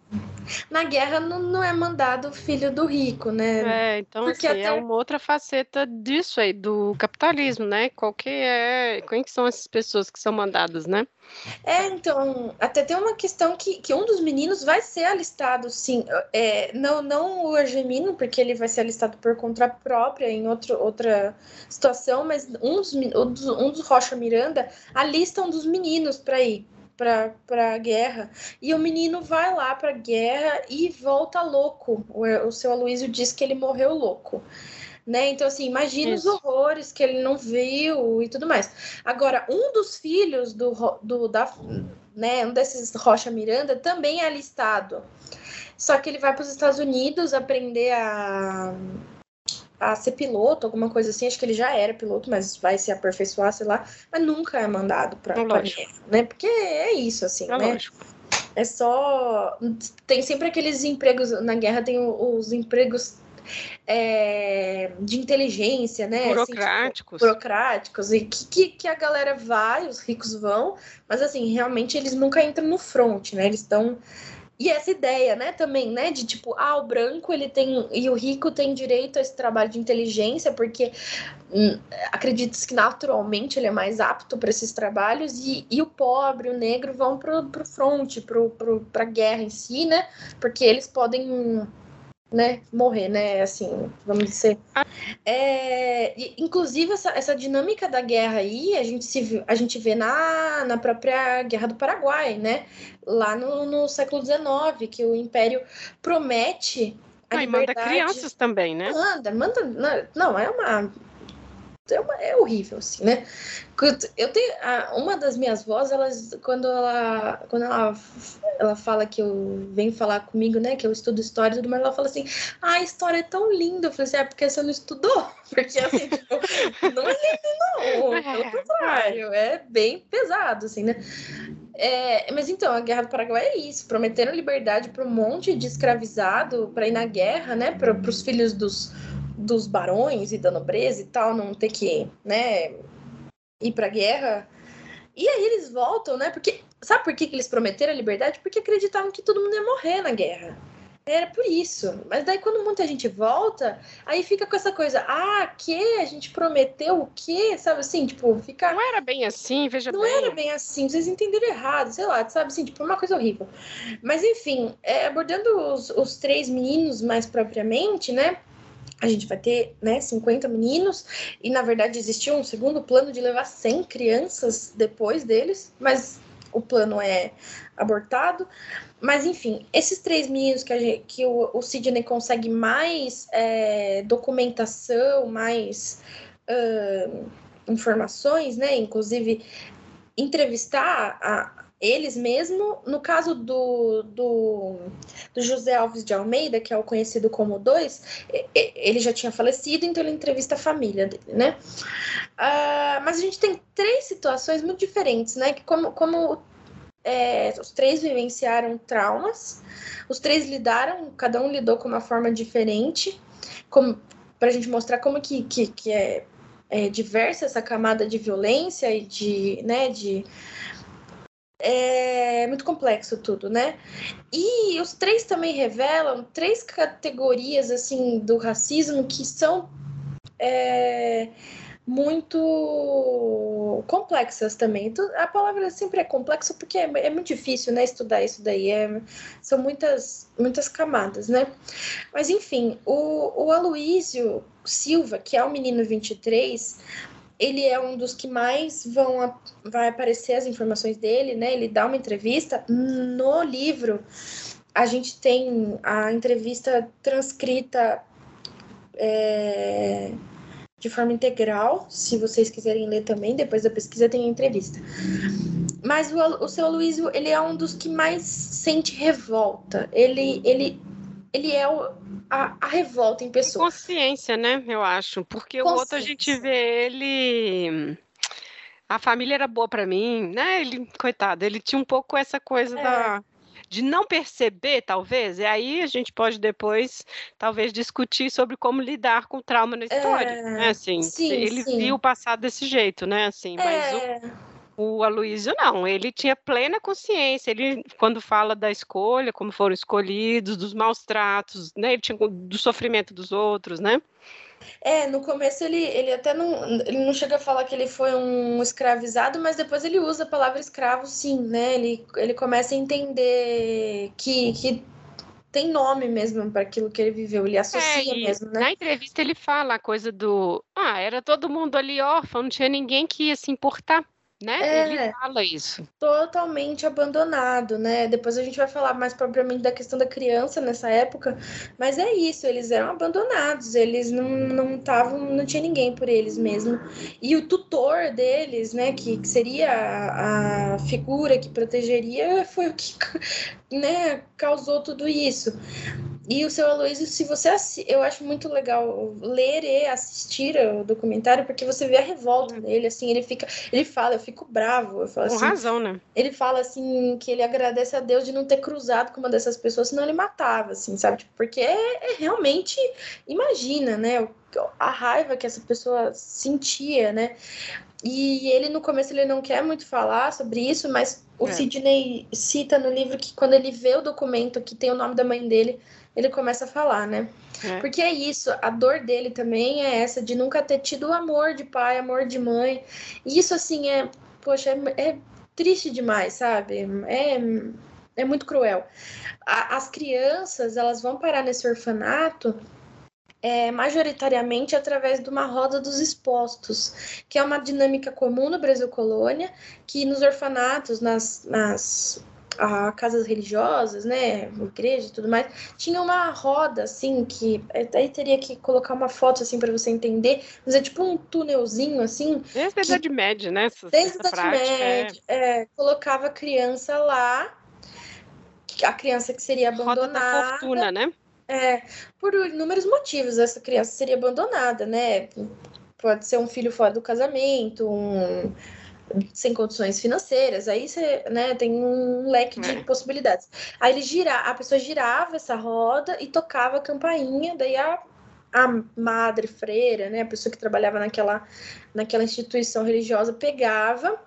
Na guerra não, não é mandado filho do rico, né? É, então Porque assim, é até... é uma outra faceta disso aí, do capitalismo, né? Qual que é. Quem que são essas pessoas que são mandadas, né? É, então, até tem uma questão que, que um dos meninos vai ser alistado, sim. É, não, não o Argemino, porque ele vai ser alistado por conta própria em outro, outra situação, mas um dos, um dos, um dos Rocha Miranda alista um dos meninos para ir para a guerra. E o menino vai lá para a guerra e volta louco. O, o seu Aloysio diz que ele morreu louco. Né? Então, assim, imagina Isso. os horrores que ele não viu e tudo mais. Agora, um dos filhos do, do da, né, um desses Rocha Miranda também é alistado. Só que ele vai para os Estados Unidos aprender a a ser piloto, alguma coisa assim. Acho que ele já era piloto, mas vai se aperfeiçoar, sei lá. Mas nunca é mandado para é guerra, né? Porque é isso, assim, é né? Lógico. É só. Tem sempre aqueles empregos. Na guerra tem os empregos é, de inteligência, né? Burocráticos. Assim, tipo, burocráticos. E que, que, que, a galera vai, os ricos vão, mas assim, realmente eles nunca entram no front, né? Eles estão e essa ideia, né, também, né, de tipo, ah, o branco ele tem e o rico tem direito a esse trabalho de inteligência, porque hum, acredita-se que naturalmente ele é mais apto para esses trabalhos, e, e o pobre, o negro vão pro, pro front, pro, pra guerra em si, né, porque eles podem né, morrer, né, assim, vamos dizer. É, inclusive, essa, essa dinâmica da guerra aí, a gente, se, a gente vê na, na própria Guerra do Paraguai, né, lá no, no século XIX, que o Império promete a ah, liberdade. manda crianças também, né? Manda, manda, não, é uma é, uma, é horrível, assim, né? Eu tenho a, uma das minhas vozes, ela, quando ela quando ela, ela fala que eu vem falar comigo, né? Que eu estudo história e tudo mais, ela fala assim: Ah, a história é tão linda. Eu falei assim: É porque você não estudou. <laughs> Porque assim, tipo, não é lindo, não. <laughs> É, Pelo contrário, é bem pesado, assim, né? É, mas então, a Guerra do Paraguai é isso: prometeram liberdade para um monte de escravizado para ir na guerra, né? Para os filhos dos dos barões e da nobreza e tal, não ter que, né, ir pra guerra. E aí eles voltam, né? Porque sabe por que, que eles prometeram a liberdade? Porque acreditavam que todo mundo ia morrer na guerra. Era por isso. Mas daí quando muita gente volta, aí fica com essa coisa, ah, que a gente prometeu o quê? Sabe assim, tipo, fica Não era bem assim, veja Não bem. era bem assim, vocês entenderam errado, sei lá, sabe assim, tipo, uma coisa horrível. Mas enfim, é, abordando os, os três meninos mais propriamente, né? A gente vai ter né, 50 meninos, e na verdade existia um segundo plano de levar 100 crianças depois deles, mas o plano é abortado. Mas enfim, esses três meninos que, gente, que o, o Sidney consegue mais é, documentação, mais uh, informações, né? Inclusive entrevistar a, eles mesmo. No caso do, do, do, José Alves de Almeida, que é o conhecido como Dois, ele já tinha falecido, então ele entrevista a família dele, né? Uh, mas a gente tem três situações muito diferentes, né? Que como, como é, os três vivenciaram traumas, os três lidaram, cada um lidou com uma forma diferente, para a gente mostrar como que, que, que é, é diversa essa camada de violência e de, né, de é muito complexo tudo, né? E os três também revelam três categorias assim do racismo que são é, muito complexas também. A palavra sempre é complexa porque é, é muito difícil, né, estudar isso daí. É, são muitas, muitas camadas, né? Mas enfim, o, o Aloísio Silva, que é o menino 23, ele é um dos que mais vão vai aparecer as informações dele, né? Ele dá uma entrevista no livro. A gente tem a entrevista transcrita é, de forma integral, se vocês quiserem ler também, depois da pesquisa tem a entrevista. Mas o, o seu Luísio, ele é um dos que mais sente revolta. Ele, ele, ele é o, a, a revolta em pessoa. Consciência, né? Eu acho. Porque o outro a gente vê ele. A família era boa para mim, né? Ele, coitado, ele tinha um pouco essa coisa é. da de não perceber, talvez, e aí a gente pode depois, talvez, discutir sobre como lidar com o trauma na história, é, né? Assim, sim, ele sim. viu o passado desse jeito, né? Assim, mas o, é. O Aloysio não, ele tinha plena consciência, ele quando fala da escolha, como foram escolhidos, dos maus tratos, né, ele tinha, do sofrimento dos outros, né? É, no começo ele, ele até não, ele não chega a falar que ele foi um escravizado, mas depois ele usa a palavra escravo sim, né? Ele, ele começa a entender que, que tem nome mesmo para aquilo que ele viveu, ele associa é, mesmo, né? Na entrevista ele fala a coisa do, ah, era todo mundo ali órfão, não tinha ninguém que ia se importar né? É, Ele fala isso. Totalmente abandonado, né? Depois a gente vai falar mais propriamente da questão da criança nessa época, mas é isso, eles eram abandonados, eles não estavam, não, não tinha ninguém por eles mesmo. E o tutor deles, né, que, que seria a, a figura que protegeria, foi o que <laughs> né, causou tudo isso. E o seu Aloysio, se você eu acho muito legal ler e assistir o documentário, porque você vê a revolta hum. dele, assim, ele fica, ele fala, eu fico bravo. Eu falo, com assim, razão, né? Ele fala assim que ele agradece a Deus de não ter cruzado com uma dessas pessoas, senão ele matava, assim, sabe? Tipo, porque é, é realmente, imagina, né? A raiva que essa pessoa sentia, né? E ele no começo ele não quer muito falar sobre isso, mas o é. Sidney cita no livro que quando ele vê o documento que tem o nome da mãe dele, ele começa a falar, né? É. Porque é isso, a dor dele também é essa de nunca ter tido o amor de pai, amor de mãe. E isso, assim, é, poxa, é, é triste demais, sabe? É, é muito cruel. A, as crianças, elas vão parar nesse orfanato é, majoritariamente através de uma roda dos expostos, que é uma dinâmica comum no Brasil Colônia, que nos orfanatos, nas, nas a casas religiosas, né, igreja e tudo mais, tinha uma roda assim que aí teria que colocar uma foto assim para você entender, mas é tipo um túnelzinho assim. Desde a Idade Média, né? Essa, desde a Idade é. Média, é. É, colocava a criança lá, a criança que seria abandonada. Roda da fortuna, né? É, por inúmeros motivos essa criança seria abandonada, né? Pode ser um filho fora do casamento, um sem condições financeiras, aí você né, tem um leque de é. possibilidades. Aí ele gira, a pessoa girava essa roda e tocava a campainha, daí a, a madre freira, né, a pessoa que trabalhava naquela, naquela instituição religiosa, pegava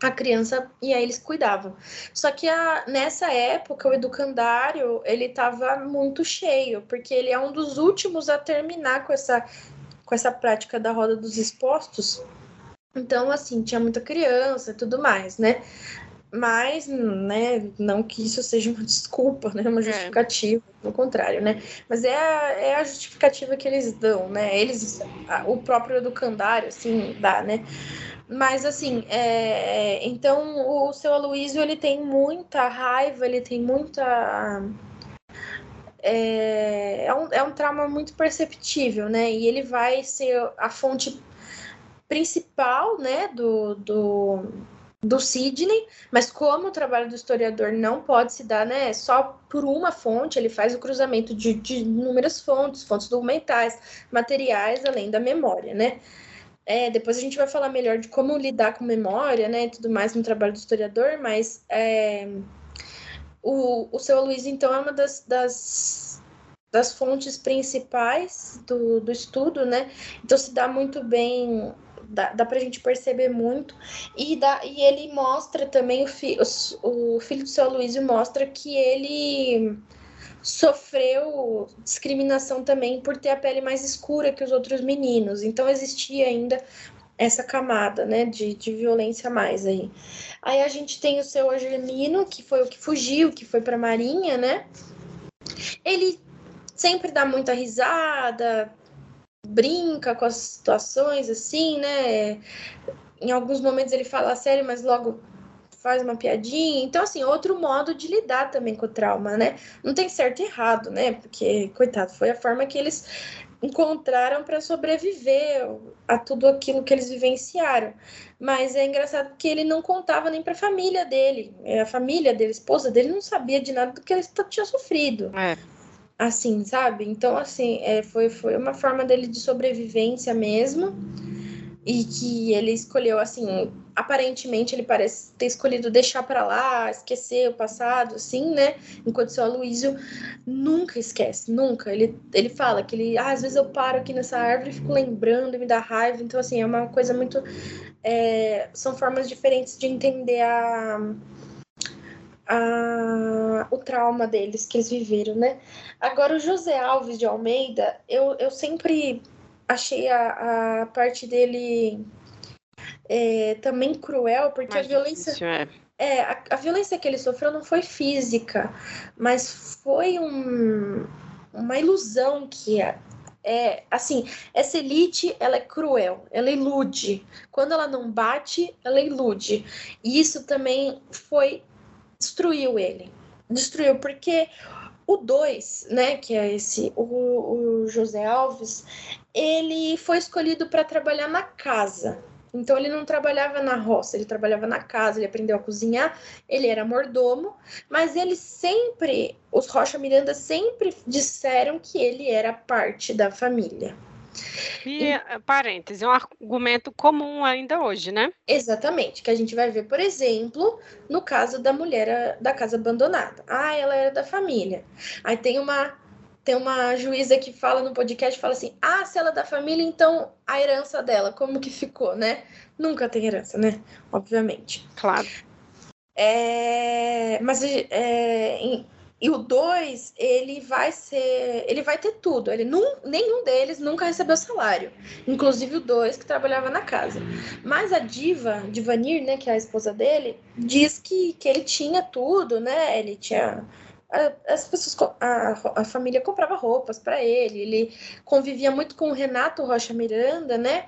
a criança e aí eles cuidavam. Só que a, nessa época o educandário ele estava muito cheio, porque ele é um dos últimos a terminar com essa com essa prática da roda dos expostos então, assim, tinha muita criança e tudo mais, né? Mas, né, não que isso seja uma <laughs> desculpa, né, uma é. justificativa, é. pelo contrário, né, mas é a, é a justificativa que eles dão, né, eles, o próprio educandário, assim, dá, né, mas, assim, é, é, então o seu Aloysio, ele tem muita raiva, ele tem muita... É, é, um, é um trauma muito perceptível, né, e ele vai ser a fonte principal, né, do, do, do Sidney, mas como o trabalho do historiador não pode se dar, né, só por uma fonte, ele faz o cruzamento de, de inúmeras fontes, fontes documentais, materiais, além da memória, né. É, depois a gente vai falar melhor de como lidar com memória, né, e tudo mais no trabalho do historiador, mas é, o, o seu Luiz, então, é uma das, das das fontes principais do, do estudo, né? Então se dá muito bem dá, dá pra gente perceber muito. E, dá, e ele mostra também, o, fi, o, o filho do seu Luísio mostra que ele sofreu discriminação também por ter a pele mais escura que os outros meninos. Então existia ainda essa camada, né, de, de violência mais aí. Aí a gente tem o seu Angelino, que foi o que fugiu, que foi para a Marinha, né? Ele sempre dá muita risada, brinca com as situações, assim, né? Em alguns momentos ele fala sério, mas logo faz uma piadinha. Então, assim, outro modo de lidar também com o trauma, né? Não tem certo e errado, né? Porque, coitado, foi a forma que eles encontraram para sobreviver a tudo aquilo que eles vivenciaram. Mas é engraçado que ele não contava nem para a família dele. A família dele, a esposa dele, não sabia de nada do que ele tinha sofrido. É assim, sabe? Então, assim, é, foi, foi uma forma dele de sobrevivência mesmo. e que ele escolheu assim, aparentemente ele parece ter escolhido deixar para lá, esquecer o passado, assim, né? Enquanto seu Aloysio nunca esquece, nunca. Ele, ele fala que ele, ah, às vezes eu paro aqui nessa árvore e fico lembrando e me dá raiva. Então, assim, é uma coisa muito. É, são formas diferentes de entender a, a, o trauma deles que eles viveram, né? Agora, o José Alves de Almeida, eu, eu sempre achei a, a parte dele é, também cruel, porque Mais a violência. Difícil, é. É, a, a, violência que ele sofreu não foi física, mas foi um, uma ilusão que é, é, assim, essa elite, ela é cruel, ela ilude. Quando ela não bate, ela ilude. E isso também foi destruiu ele. Destruiu porque o 2, né, que é esse, o, o José Alves, ele foi escolhido para trabalhar na casa. Então ele não trabalhava na roça, ele trabalhava na casa, ele aprendeu a cozinhar, ele era mordomo, mas ele sempre, os Rocha Miranda sempre disseram que ele era parte da família. E, e, eh, parêntese, é um argumento comum ainda hoje, né? Exatamente, que a gente vai ver, por exemplo, no caso da mulher eh, da casa abandonada. Ah, ela era da família. Aí tem uma tem uma juíza que fala no podcast, fala assim: "Ah, se ela é da família, então a herança dela, como que ficou, né?" Nunca tem herança, né? Obviamente. Claro. É, mas é, em, e o 2, ele vai ser. Ele vai ter tudo. Ele nenhum deles nunca recebeu salário. Inclusive o 2, que trabalhava na casa. Mas a diva, Divanir, né, que é a esposa dele, diz que, que ele tinha tudo, né? Ele tinha. As pessoas, a, a família comprava roupas para ele, ele convivia muito com o Renato Rocha Miranda, né?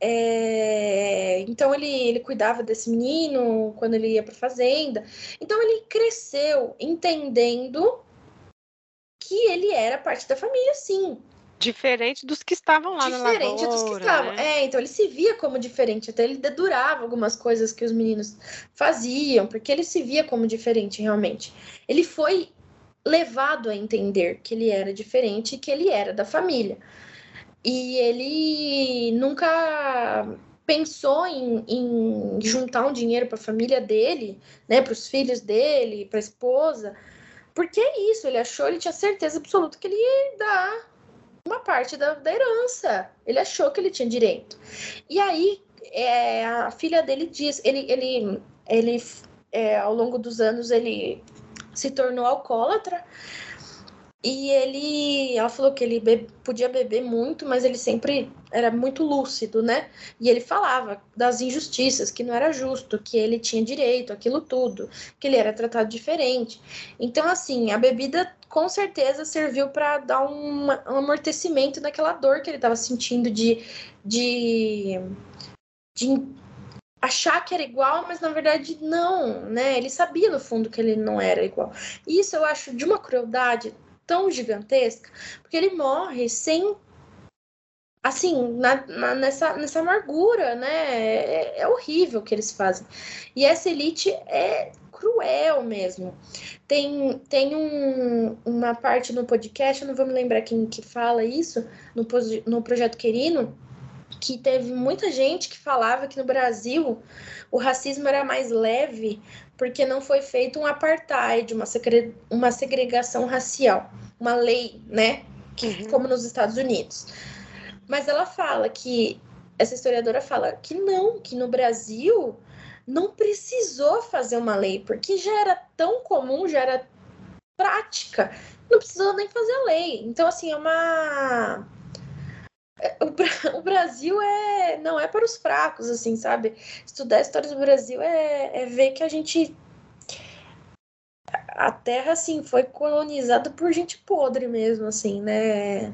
É, então ele, ele cuidava desse menino quando ele ia para fazenda. Então ele cresceu entendendo que ele era parte da família, sim. Diferente dos que estavam lá diferente na Diferente dos que estavam. Né? É, então ele se via como diferente, até ele dedurava algumas coisas que os meninos faziam, porque ele se via como diferente realmente. Ele foi levado a entender que ele era diferente e que ele era da família. E ele nunca pensou em, em juntar um dinheiro para a família dele, né, para os filhos dele, para a esposa, porque é isso. Ele achou, ele tinha certeza absoluta que ele ia dar uma parte da, da herança. Ele achou que ele tinha direito. E aí é, a filha dele diz, ele, ele, ele é, ao longo dos anos ele se tornou alcoólatra e ele, ela falou que ele podia beber muito, mas ele sempre era muito lúcido, né? E ele falava das injustiças, que não era justo, que ele tinha direito, aquilo tudo, que ele era tratado diferente. Então, assim, a bebida com certeza serviu para dar um, um amortecimento naquela dor que ele estava sentindo de, de, de achar que era igual, mas na verdade não, né? Ele sabia no fundo que ele não era igual. Isso eu acho de uma crueldade tão gigantesca, porque ele morre sem assim, na, na, nessa, nessa amargura, né? É, é, horrível o que eles fazem. E essa elite é cruel mesmo. Tem, tem um, uma parte no podcast, eu não vou me lembrar quem que fala isso, no, no Projeto Querino, que teve muita gente que falava que no Brasil o racismo era mais leve porque não foi feito um apartheid, uma, segre uma segregação racial, uma lei, né? Que, uhum. Como nos Estados Unidos. Mas ela fala que, essa historiadora fala que não, que no Brasil não precisou fazer uma lei, porque já era tão comum, já era prática, não precisou nem fazer a lei. Então, assim, é uma <laughs> o, Brasil é não é para os fracos, assim, sabe? Estudar a história do Brasil é, é ver que a gente a terra assim foi colonizada por gente podre mesmo, assim, né?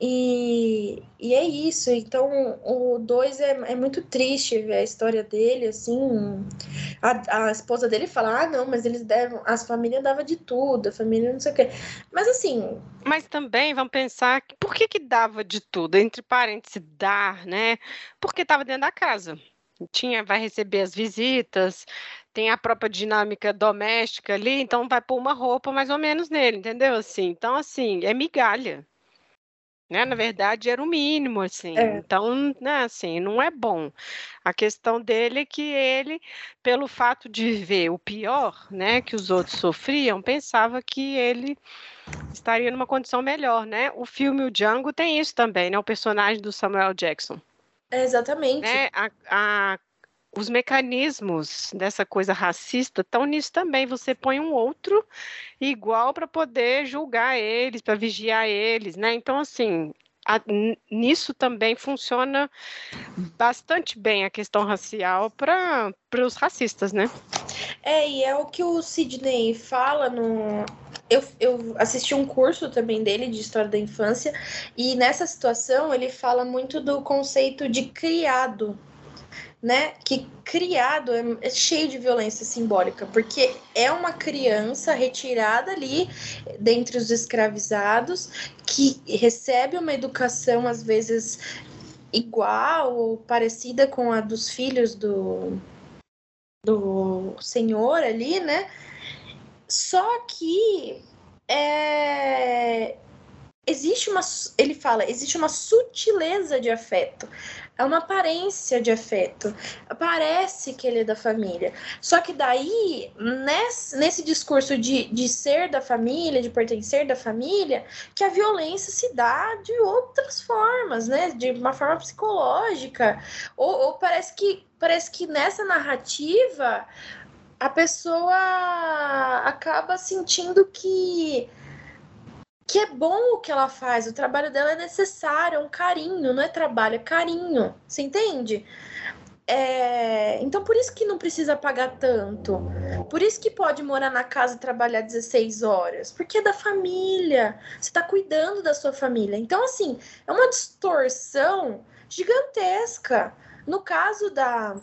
E, e é isso. Então, o 2 é, é muito triste ver a história dele, assim. A, a esposa dele fala: ah, não, mas eles devem. As famílias davam de tudo, a família não sei o quê. Mas assim. Mas também vamos pensar por que, que dava de tudo? Entre parênteses, dar, né? Porque estava dentro da casa. Tinha, vai receber as visitas, tem a própria dinâmica doméstica ali, então vai pôr uma roupa mais ou menos nele, entendeu? Assim, então, assim, é migalha. Né? Na verdade, era o mínimo, assim. É. Então, né, assim, não é bom. A questão dele é que ele, pelo fato de ver o pior, né, que os outros sofriam, pensava que ele estaria numa condição melhor, né? O filme O Django tem isso também, né? O personagem do Samuel Jackson. É exatamente. Né? A, a, os mecanismos dessa coisa racista estão nisso também. Você põe um outro igual para poder julgar eles, para vigiar eles, né? Então, assim, a, nisso também funciona bastante bem a questão racial para os racistas, né? É, e é o que o Sidney fala no. Eu, eu assisti um curso também dele de história da infância, e nessa situação ele fala muito do conceito de criado né, que criado é, é, cheio de violência simbólica, porque é uma criança retirada ali dentre os escravizados que recebe uma educação às vezes igual ou parecida com a dos filhos do do senhor ali, né? Só que é, existe uma ele fala existe uma sutileza de afeto é uma aparência de afeto. Parece que ele é da família. Só que daí, nesse, nesse discurso de, de ser da família, de pertencer da família, que a violência se dá de outras formas, né? De uma forma psicológica. Ou, ou parece que parece que nessa narrativa a pessoa acaba sentindo que que é bom o que ela faz, o trabalho dela é necessário, é um carinho, não é trabalho, é carinho. Você entende? É... Então, por isso que não precisa pagar tanto. Por isso que pode morar na casa e trabalhar 16 horas. Porque é da família. Você está cuidando da sua família. Então, assim, é uma distorção gigantesca. No caso da.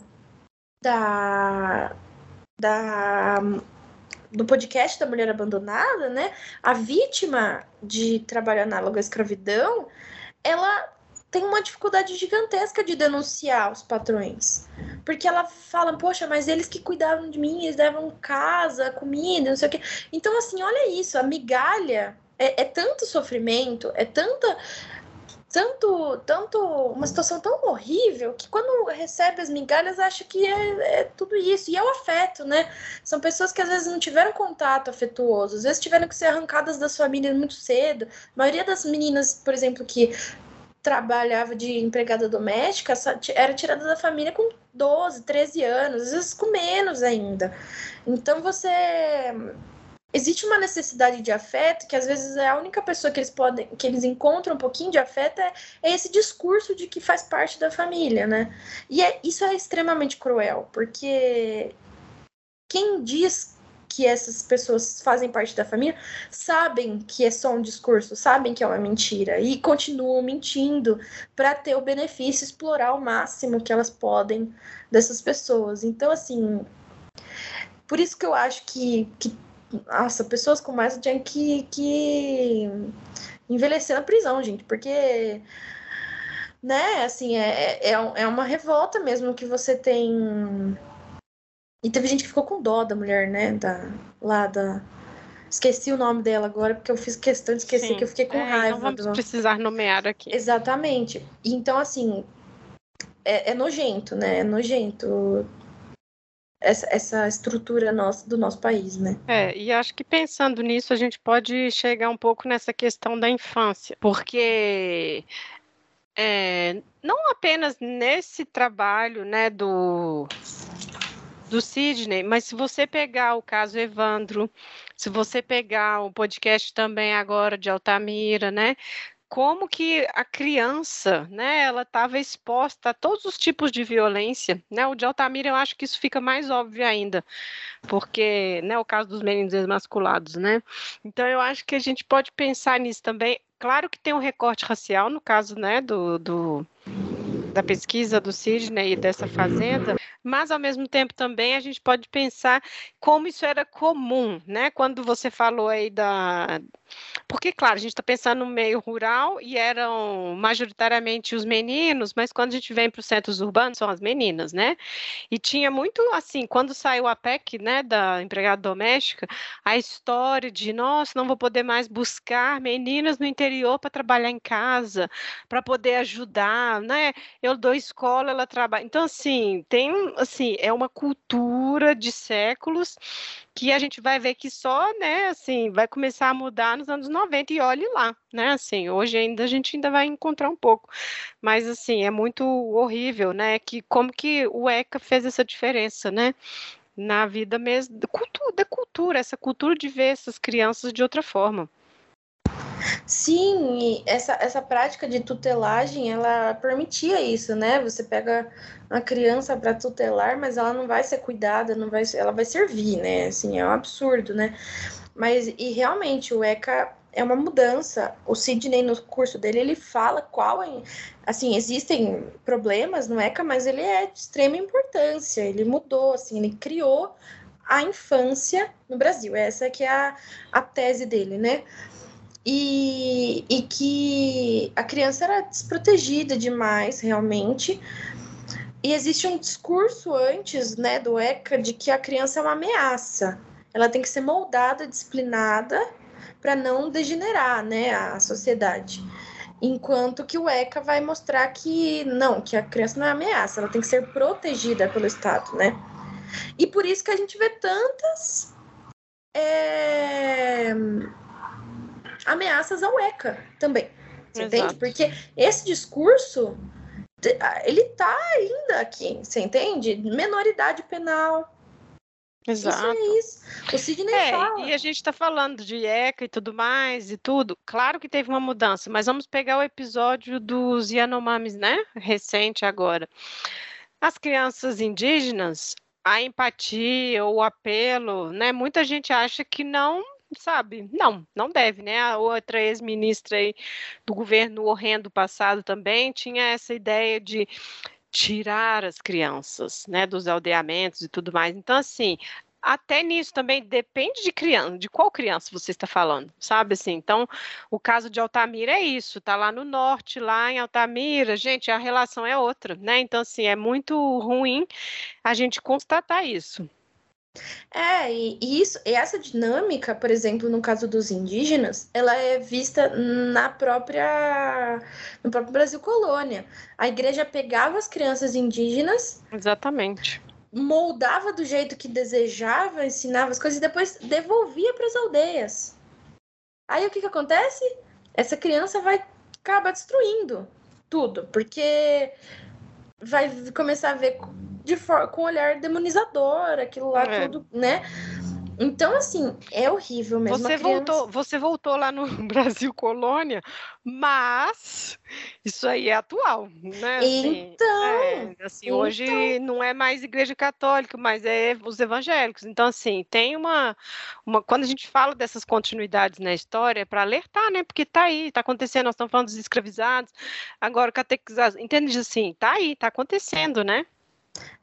Da. Da do podcast da mulher abandonada, né? A vítima de trabalho análogo à escravidão, ela tem uma dificuldade gigantesca de denunciar os patrões. Porque ela fala, poxa, mas eles que cuidavam de mim, eles davam casa, comida, não sei o quê. Então, assim, olha isso, a migalha é, é tanto sofrimento, é tanta tanto, tanto uma situação tão horrível que quando recebe as migalhas acha que é, é, tudo isso. E é o afeto, né? São pessoas que às vezes não tiveram contato afetuoso, às vezes tiveram que ser arrancadas das famílias muito cedo. A maioria das meninas, por exemplo, que trabalhava de empregada doméstica era tirada da família com 12, 13 anos, às vezes com menos ainda. Então você existe uma necessidade de afeto que às vezes é a única pessoa que eles podem que eles encontram um pouquinho de afeto é, é esse discurso de que faz parte da família, né? E é, isso é extremamente cruel, porque quem diz que essas pessoas fazem parte da família sabem que é só um discurso, sabem que é uma mentira e continuam mentindo para ter o benefício, explorar ao máximo que elas podem dessas pessoas. Então, assim, por isso que eu acho que, que nossa, pessoas como essa tinham que, que envelhecer na prisão, gente, porque né, assim, é, é, é uma revolta mesmo que você tem. E teve gente que ficou com dó da mulher, né? Da, lá da. Esqueci o nome dela agora, porque eu fiz questão de esquecer Sim. que eu fiquei com é, raiva. Não vamos precisar nomear aqui. Exatamente. Então, assim, é, é nojento, né? É nojento essa, essa estrutura nossa, do nosso país, né? É, e acho que pensando nisso, a gente pode chegar um pouco nessa questão da infância, porque é, não apenas nesse trabalho né, do, do Sidney, mas se você pegar o caso Evandro, se você pegar o podcast também agora de Altamira, né? Como que a criança, né, ela estava exposta a todos os tipos de violência, né? O de Altamira eu acho que isso fica mais óbvio ainda, porque, né, o caso dos meninos desmasculados, né? Então eu acho que a gente pode pensar nisso também. Claro que tem um recorte racial no caso, né, do, do da pesquisa do Sidney e dessa fazenda, mas ao mesmo tempo também a gente pode pensar como isso era comum, né? Quando você falou aí da, Porque, claro, a gente está pensando no meio rural e eram majoritariamente os meninos, mas quando a gente vem para os centros urbanos, são as meninas, né? E tinha muito assim, quando saiu a PEC, né, da empregada doméstica, a história de, nossa, não vou poder mais buscar meninas no interior para trabalhar em casa, para poder ajudar, né? Eu dou escola, ela trabalha. Então, assim, tem, assim, é uma cultura de séculos que a gente vai ver que só, né, assim, vai começar a mudar nos anos 90 e olhe lá, né, assim, hoje ainda a gente ainda vai encontrar um pouco, mas assim, é muito horrível, né, que como que o ECA fez essa diferença, né, na vida mesmo, da cultura, essa cultura de ver essas crianças de outra forma. Sim, essa, essa prática de tutelagem, ela permitia isso, né? Você pega uma criança para tutelar, mas ela não vai ser cuidada, não vai, ela vai servir, né? Assim, é um absurdo, né? Mas, e realmente, o ECA é uma mudança. O Sidney, no curso dele, ele fala qual é. Assim, existem problemas no ECA, mas ele é de extrema importância. Ele mudou, assim, ele criou a infância no Brasil. Essa que é a, a tese dele, né? e, e que a criança era desprotegida demais, realmente. E existe um discurso antes né, do ECA de que a criança é uma ameaça. Ela tem que ser moldada, disciplinada, para não degenerar né, a sociedade. Enquanto que o ECA vai mostrar que não, que a criança não é ameaça, ela tem que ser protegida pelo Estado, né? E por isso que a gente vê tantas é, ameaças ao ECA também. Você Exato. entende? Porque esse discurso, ele tá ainda aqui, você entende? Menoridade penal. Exato. Isso é isso. O Sidney é, fala. E a gente está falando de ECA e tudo mais e tudo. Claro que teve uma mudança, mas vamos pegar o episódio dos Yanomamis, né? Recente agora. As crianças indígenas, a empatia, o apelo, né? Muita gente acha que não sabe? Não, não deve, né? A outra ex-ministra do governo horrendo passado também tinha essa ideia de tirar as crianças, né, dos aldeamentos e tudo mais. Então, assim, até nisso também depende de criança, de qual criança você está falando, sabe assim? Então, o caso de Altamira é isso, tá lá no norte, lá em Altamira, gente, a relação é outra, né? Então, assim, é muito ruim a gente constatar isso. É, e isso, e essa dinâmica, por exemplo, no caso dos indígenas, ela é vista na própria no próprio Brasil colônia. A igreja pegava as crianças indígenas, exatamente, moldava do jeito que desejava, ensinava as coisas e depois devolvia para as aldeias. Aí o que que acontece? Essa criança vai acabar destruindo tudo, porque vai começar a ver de com um olhar demonizador, aquilo lá é. tudo, né? Então, assim, é horrível mesmo. Você, voltou, você voltou lá no <laughs> Brasil Colônia, mas isso aí é atual, né? Assim, então, é, assim então... hoje não é mais igreja católica, mas é os evangélicos. Então, assim, tem uma, uma quando a gente fala dessas continuidades na história, é para alertar, né? Porque tá aí, tá acontecendo, nós estamos falando dos escravizados, agora catequizados, entende assim, tá aí, tá acontecendo, né?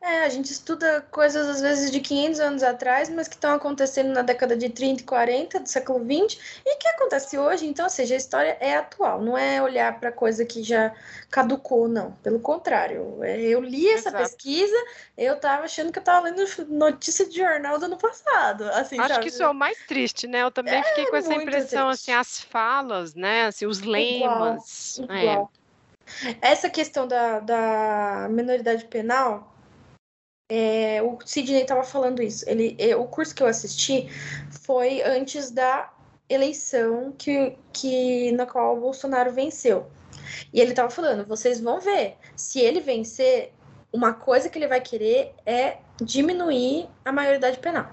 É, a gente estuda coisas às vezes de 500 anos atrás, mas que estão acontecendo na década de 30 e 40 do século 20 e que acontece hoje. Então, ou seja, a história é atual, não é olhar para coisa que já caducou, não. Pelo contrário, é, eu li essa Exato. pesquisa, eu estava achando que eu estava lendo notícia de jornal do ano passado. Assim, Acho sabe? que isso é o mais triste, né? Eu também é fiquei com essa impressão, triste. assim, as falas, né? Assim, os lemas. Igual, igual. É. Essa questão da, da minoridade penal é, o Sidney estava falando isso. Ele, é, o curso que eu assisti foi antes da eleição que, que na qual o Bolsonaro venceu. E ele estava falando: vocês vão ver, se ele vencer, uma coisa que ele vai querer é diminuir a maioridade penal.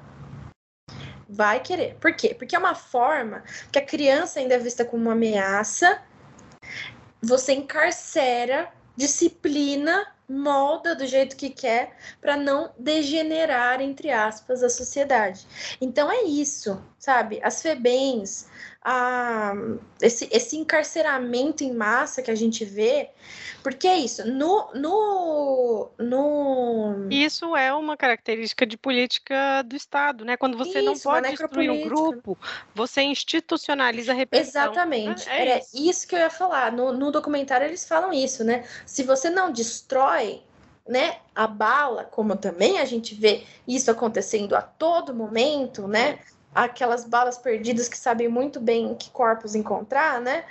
Vai querer. Por quê? Porque é uma forma que a criança ainda é vista como uma ameaça. Você encarcera, disciplina molda do jeito que quer para não degenerar, entre aspas, a sociedade. Então é isso, sabe? As FEBENs, a, esse, esse encarceramento em massa que a gente vê, porque é isso, no, no, no... Isso é uma característica de política do Estado, né? Quando você isso, não pode destruir o grupo, você institucionaliza a repressão. Exatamente, é era isso. isso que eu ia falar, no, no documentário eles falam isso, né? Se você não destrói né, a bala, como também a gente vê isso acontecendo a todo momento, né? Aquelas balas perdidas que sabem muito bem que corpos encontrar, né?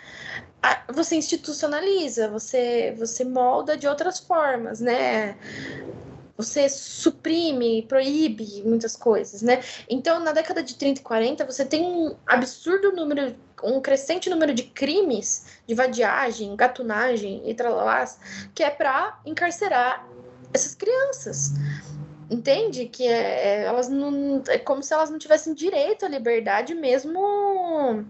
Você institucionaliza, você você molda de outras formas, né? Você suprime, proíbe muitas coisas, né? Então, na década de 30 e 40, você tem um absurdo número, um crescente número de crimes de vadiagem, gatunagem e tralalás, que é para encarcerar essas crianças. Entende? Que é, é, elas não. É como se elas não tivessem direito à liberdade mesmo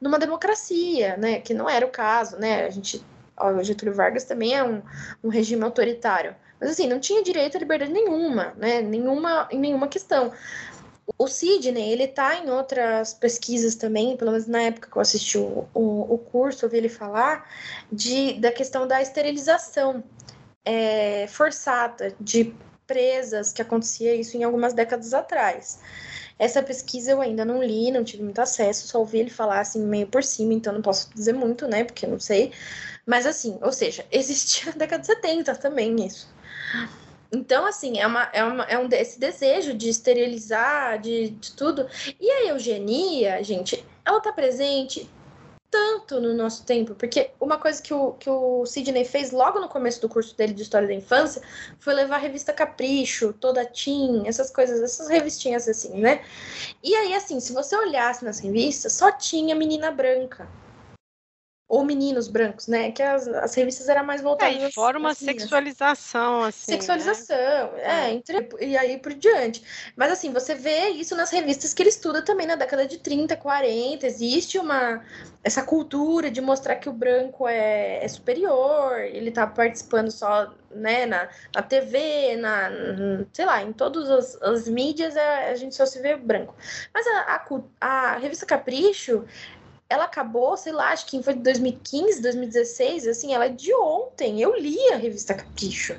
numa democracia, né? Que não era o caso, né? A gente. o Getúlio Vargas também é um, um regime autoritário. Mas assim, não tinha direito à liberdade nenhuma, né? Nenhuma, em nenhuma questão. O Sidney, ele tá em outras pesquisas também, pelo menos na época que eu assisti o, o, o curso, ouvi ele falar de, da questão da esterilização é, forçada de presas, que acontecia isso em algumas décadas atrás. Essa pesquisa eu ainda não li, não tive muito acesso, só ouvi ele falar assim meio por cima, então não posso dizer muito, né, porque não sei. Mas assim, ou seja, <laughs> existia na década de 70 também isso. Então, assim, é, uma, é, uma, é um, esse desejo de esterilizar, de, de tudo. E a eugenia, gente, ela tá presente tanto no nosso tempo, porque uma coisa que o, que o Sidney fez logo no começo do curso dele de História da Infância foi levar a revista Capricho, Toda Tim, essas coisas, essas revistinhas assim, né? E aí, assim, se você olhasse nas revistas, só tinha menina branca ou meninos brancos, né? Que as, as revistas eram mais voltadas. É, e fora uma assim, sexualização, assim. Né? Sexualização, né? é, entre, e aí por diante. Mas assim, você vê isso nas revistas que ele estuda também na década de 30, 40. Existe uma essa cultura de mostrar que o branco é, é superior, ele tá participando só né, na, na TV, na, sei lá, em todas as, as mídias a, é, a gente só se vê branco. Mas a, a, a revista Capricho ela acabou, sei lá, acho que foi de 2015, 2016, assim, ela é de ontem. Eu li a revista Capricho.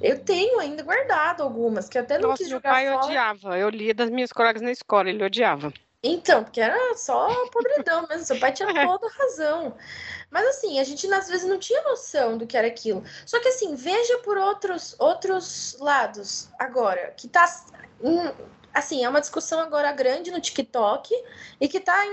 Eu tenho ainda guardado algumas, que até não Nossa, quis jogar meu pai fora. odiava. Eu lia das minhas colegas na escola, ele odiava. Então, porque era só podridão mesmo, seu pai tinha <laughs> toda razão. Mas assim, a gente às vezes não tinha noção do que era aquilo. Só que assim, veja por outros outros lados agora, que tá assim, é uma discussão agora grande no TikTok e que está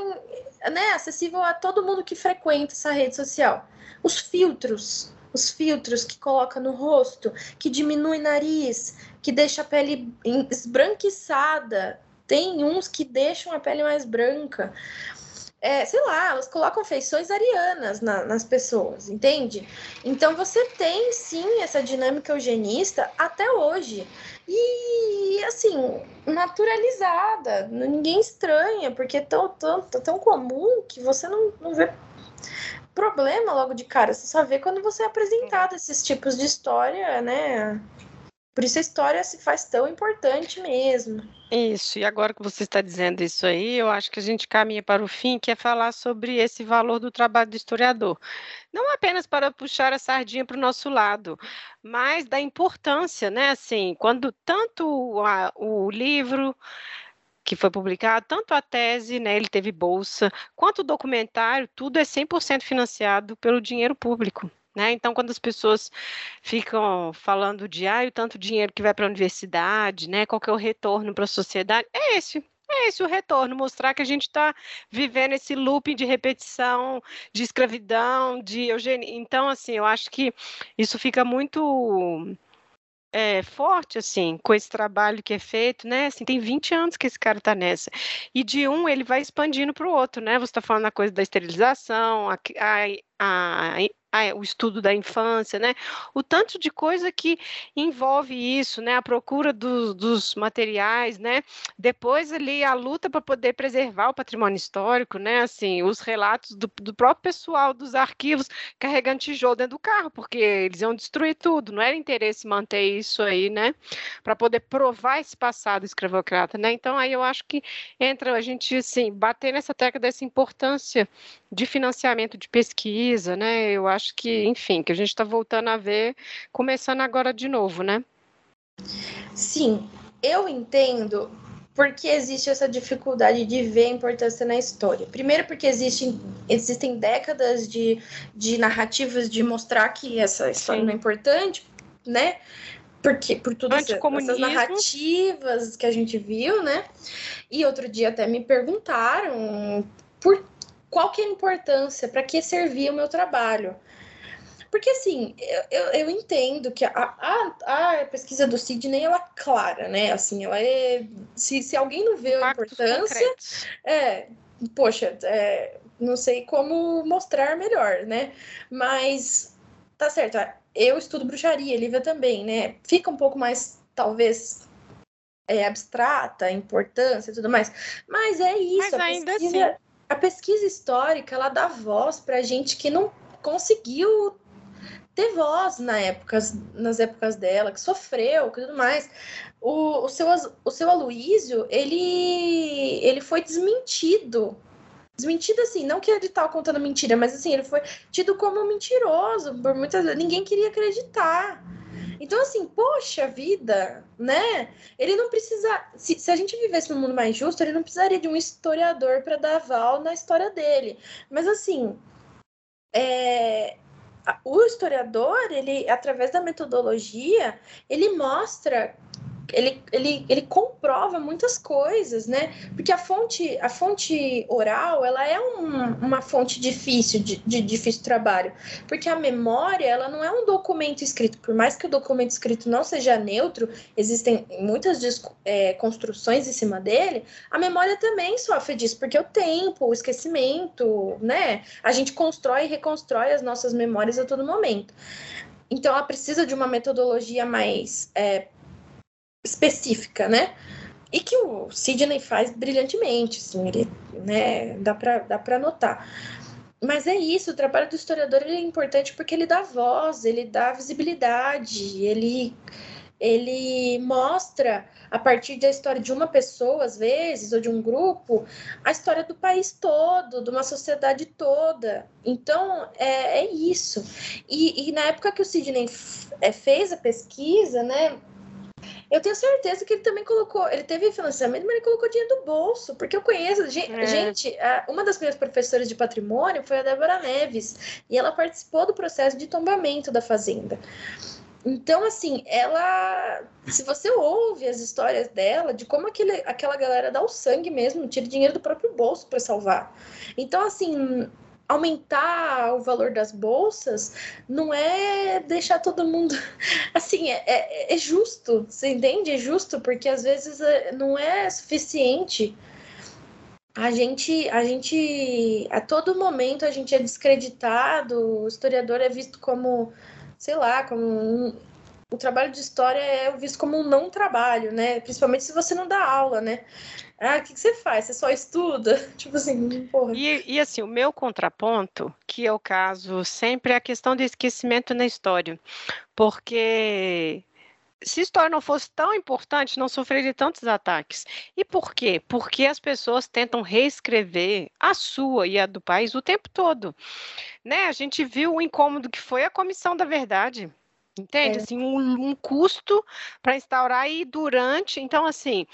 né, acessível a todo mundo que frequenta essa rede social. Os filtros, os filtros que coloca no rosto, que diminui nariz, que deixa a pele esbranquiçada. Tem uns que deixam a pele mais branca. É, sei lá, elas colocam feições arianas na, nas pessoas, entende? Então você tem sim essa dinâmica eugenista até hoje. E assim, naturalizada, ninguém estranha, porque é tão, tão, tão comum que você não, não vê problema logo de cara. Você só vê quando você é apresentado esses tipos de história, né? Por isso a história se faz tão importante mesmo. Isso, e agora que você está dizendo isso aí, eu acho que a gente caminha para o fim, que é falar sobre esse valor do trabalho do historiador. Não apenas para puxar a sardinha para o nosso lado, mas da importância, né? Assim, quando tanto a, o livro que foi publicado, tanto a tese, né, ele teve bolsa, quanto o documentário, tudo é 100% financiado pelo dinheiro público. Né? Então, quando as pessoas ficam falando de ah, o tanto dinheiro que vai para a universidade, né? qual que é o retorno para a sociedade, é esse, é esse o retorno, mostrar que a gente está vivendo esse looping de repetição, de escravidão, de eugenia. Então, assim, eu acho que isso fica muito é, forte, assim, com esse trabalho que é feito, né? Assim, tem 20 anos que esse cara está nessa. E de um, ele vai expandindo para o outro, né? Você está falando a coisa da esterilização, a, a, a o estudo da infância, né? O tanto de coisa que envolve isso, né? A procura do, dos materiais, né? Depois ali a luta para poder preservar o patrimônio histórico, né? Assim, os relatos do, do próprio pessoal dos arquivos carregando tijolo dentro do carro, porque eles iam destruir tudo. Não era interesse manter isso aí, né? Para poder provar esse passado escravocrata, né? Então aí eu acho que entra a gente assim bater nessa tecla dessa importância de financiamento de pesquisa, né? Eu acho que, enfim, que a gente está voltando a ver, começando agora de novo, né? Sim, eu entendo porque existe essa dificuldade de ver a importância na história. Primeiro, porque existem, existem décadas de, de narrativas de mostrar que essa história Sim. não é importante, né? Porque, por todas essas narrativas que a gente viu, né? E outro dia até me perguntaram por qual que é a importância, para que servia o meu trabalho. Porque, assim, eu, eu, entendo que a, a, a, pesquisa do Sidney, ela é clara, né? Assim, ela é... Se, se alguém não vê a importância... Concretos. É, poxa, é, não sei como mostrar melhor, né? Mas, tá certo, eu estudo bruxaria, Lívia também, né? Fica um pouco mais, talvez, é, abstrata, a importância e tudo mais. Mas é isso. Mas ainda pesquisa, assim. A pesquisa histórica, ela dá voz pra gente que não conseguiu ter voz na nas épocas dela, que sofreu, que tudo mais. O, o, seu, o seu Aloísio, ele, ele foi desmentido. Desmentido assim, não que ele estava contando mentira, mas assim, ele foi tido como mentiroso, por muitas ninguém queria acreditar. Então, assim, poxa vida, né? Ele não precisa. Se, se a gente vivesse num mundo mais justo, ele não precisaria de um historiador para dar aval na história dele. Mas, assim, é, o historiador, ele, através da metodologia, ele mostra ele, ele, ele comprova muitas coisas, né? Porque a fonte, a fonte oral, ela é um, uma fonte difícil de, de difícil trabalho, porque a memória, ela não é um documento escrito. Por mais que o documento escrito não seja neutro, existem muitas é, construções em cima dele, a memória também sofre disso, porque o tempo, o esquecimento, né? A gente constrói e reconstrói as nossas memórias a todo momento. Então, ela precisa de uma metodologia mais é, específica, né? E que o Sidney faz brilhantemente, assim, ele, né, dá para dá para notar. Mas é isso, o trabalho do historiador é importante porque ele dá voz, ele dá visibilidade, ele ele mostra a partir da história de uma pessoa, às vezes, ou de um grupo, a história do país todo, de uma sociedade toda. Então, é, é isso. E, e na época que o Sidney é, fez a pesquisa, né, eu tenho certeza que ele também colocou, ele teve financiamento, mas ele colocou dinheiro do bolso, porque eu conheço, gente, é. gente uma das minhas professoras de patrimônio foi a Débora Neves, e ela participou do processo de tombamento da fazenda. Então, assim, ela. Se você ouve as histórias dela, de como aquele, aquela galera dá o sangue mesmo, tira dinheiro do próprio bolso para salvar. Então, assim, aumentar o valor das bolsas não é deixar todo mundo <laughs> assim é, é, é, justo você entende? É justo porque às vezes é, não é suficiente. A gente a gente a todo momento a gente é descreditado o historiador é visto como sei lá como um, o trabalho de história é visto como um não trabalho né? Principalmente se você não dá aula né ah, o que, que, você faz? Você só estuda? <laughs> Tipo assim, porra. E, e, assim, o meu contraponto, que é o caso sempre, é a questão do esquecimento na história. Porque se a história não fosse tão importante, não sofreria tantos ataques. E por quê? Porque as pessoas tentam reescrever a sua e a do país o tempo todo. Né? A gente viu o incômodo que foi a Comissão da Verdade. Entende? É. Assim, um, um custo para instaurar e durante. Então, assim,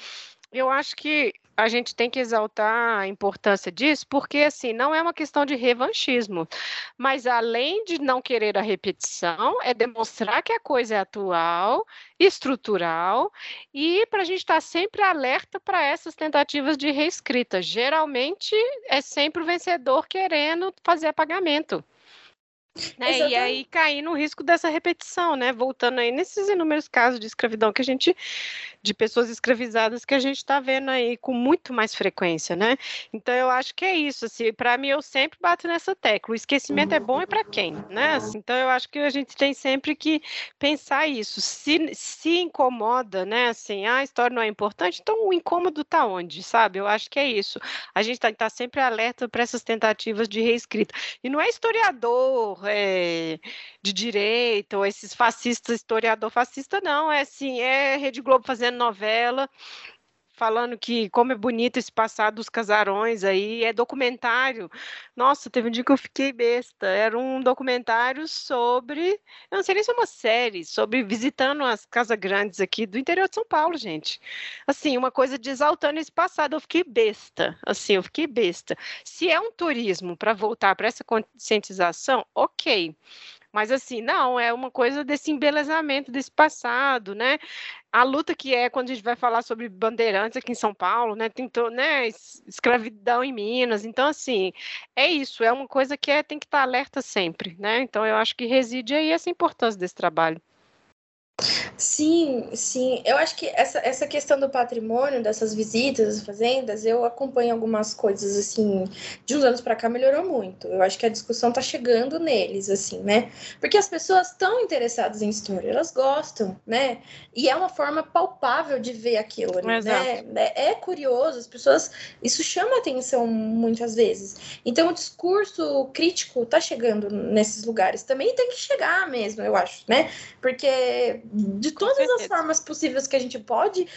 eu acho que a gente tem que exaltar a importância disso, porque assim, não é uma questão de revanchismo, mas além de não querer a repetição, é demonstrar que a coisa é atual, estrutural, e para a gente estar tá sempre alerta para essas tentativas de reescrita. Geralmente é sempre o vencedor querendo fazer pagamento. Né? E aí cair no risco dessa repetição, né? Voltando aí nesses inúmeros casos de escravidão que a gente, de pessoas escravizadas que a gente está vendo aí com muito mais frequência, né? Então eu acho que é isso, assim, para mim eu sempre bato nessa tecla. O esquecimento é bom e para quem, né? Assim, então eu acho que a gente tem sempre que pensar isso. Se, se incomoda, né? Assim, ah, a história não é importante, então o incômodo está onde, sabe? Eu acho que é isso. A gente está tá sempre alerta para essas tentativas de reescrita. E não é historiador é, de direita, ou esses fascistas, historiador fascista, não. É assim, é Rede Globo fazendo novela, falando que como é bonito esse passado dos casarões aí, é documentário. Nossa, teve um dia que eu fiquei besta. Era um documentário sobre, eu não sei nem se é uma série, sobre visitando as casas grandes aqui do interior de São Paulo, gente. Assim, uma coisa de exaltando esse passado. Eu fiquei besta. Assim, eu fiquei besta. Se é um turismo para voltar para essa conscientização, ok. Mas assim, não, é uma coisa desse embelezamento desse passado, né? A luta que é quando a gente vai falar sobre bandeirantes aqui em São Paulo, né? Tentou, né? Escravidão em Minas. Então, assim, é isso, é uma coisa que é, tem que estar alerta sempre, né? Então, eu acho que reside aí essa importância desse trabalho. Sim, sim. Eu acho que essa, essa questão do patrimônio, dessas visitas às fazendas, eu acompanho algumas coisas, assim, de uns anos para cá melhorou muito. Eu acho que a discussão tá chegando neles, assim, né? Porque as pessoas estão interessadas em história, elas gostam, né? E é uma forma palpável de ver aquilo, né? É, é curioso, as pessoas. Isso chama atenção muitas vezes. Então, o discurso crítico tá chegando nesses lugares. Também tem que chegar mesmo, eu acho, né? Porque de todas as formas possíveis que a gente pode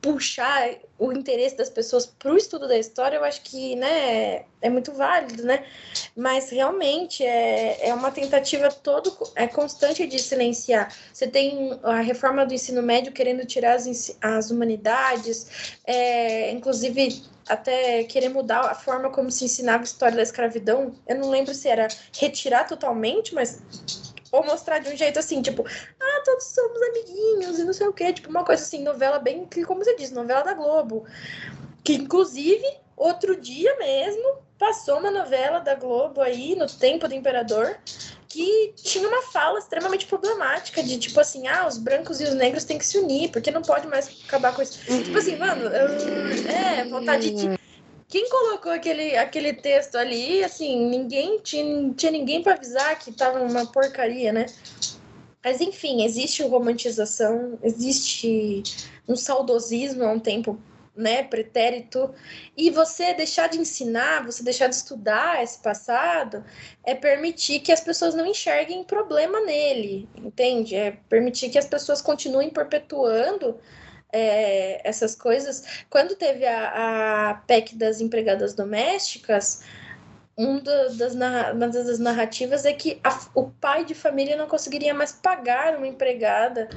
puxar o interesse das pessoas para o estudo da história, eu acho que né, é muito válido, né? Mas realmente é, é uma tentativa todo é constante de silenciar. Você tem a reforma do ensino médio querendo tirar as, as humanidades, é, inclusive até querer mudar a forma como se ensinava a história da escravidão. Eu não lembro se era retirar totalmente, mas ou mostrar de um jeito assim, tipo, ah, todos somos amiguinhos e não sei o quê. Tipo, uma coisa assim, novela bem, como você disse, novela da Globo. Que, inclusive, outro dia mesmo, passou uma novela da Globo aí, no Tempo do Imperador, que tinha uma fala extremamente problemática de tipo assim, ah, os brancos e os negros têm que se unir, porque não pode mais acabar com isso. Tipo assim, mano, eu, é, vontade de quem colocou aquele, aquele texto ali, assim, ninguém tinha, tinha ninguém para avisar que tava uma porcaria, né? Mas enfim, existe romantização, existe um saudosismo há um tempo, né, pretérito, e você deixar de ensinar, você deixar de estudar esse passado, é permitir que as pessoas não enxerguem problema nele, entende? É permitir que as pessoas continuem perpetuando é, essas coisas. Quando teve a, a PEC das empregadas domésticas, das, uma das narrativas é que a, o pai de família não conseguiria mais pagar uma empregada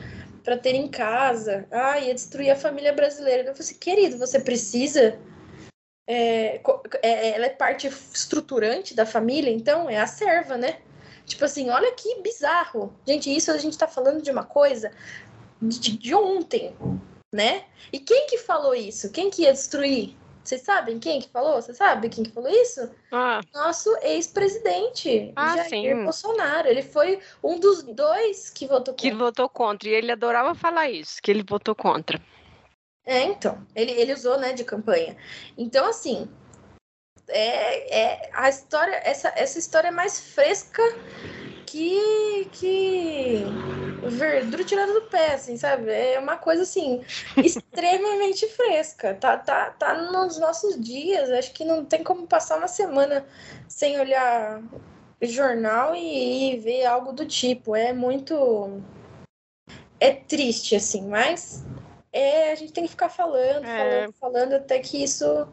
para ter em casa. Ah, ia destruir a família brasileira. Eu falei assim, querido, você precisa. É, é, ela é parte estruturante da família, então é a serva, né? Tipo assim, olha que bizarro. Gente, isso a gente tá falando de uma coisa de, de ontem né? E quem que falou isso? Quem que ia destruir? Vocês sabem quem que falou? Você sabe quem que falou isso? Ah. Nosso ex-presidente, ah, Jair sim. Bolsonaro. Ele foi um dos dois que votou contra. Que votou contra. E ele adorava falar isso, que ele votou contra. É, então. Ele, ele usou, né, de campanha. Então, assim, é, é, a história, essa, essa história é mais fresca que, que verdura tirada do pé, assim, sabe? É uma coisa assim <laughs> extremamente fresca. Tá, tá, tá nos nossos dias. Acho que não tem como passar uma semana sem olhar jornal e, e ver algo do tipo. É muito é triste, assim, mas é, a gente tem que ficar falando, é. falando, falando até que isso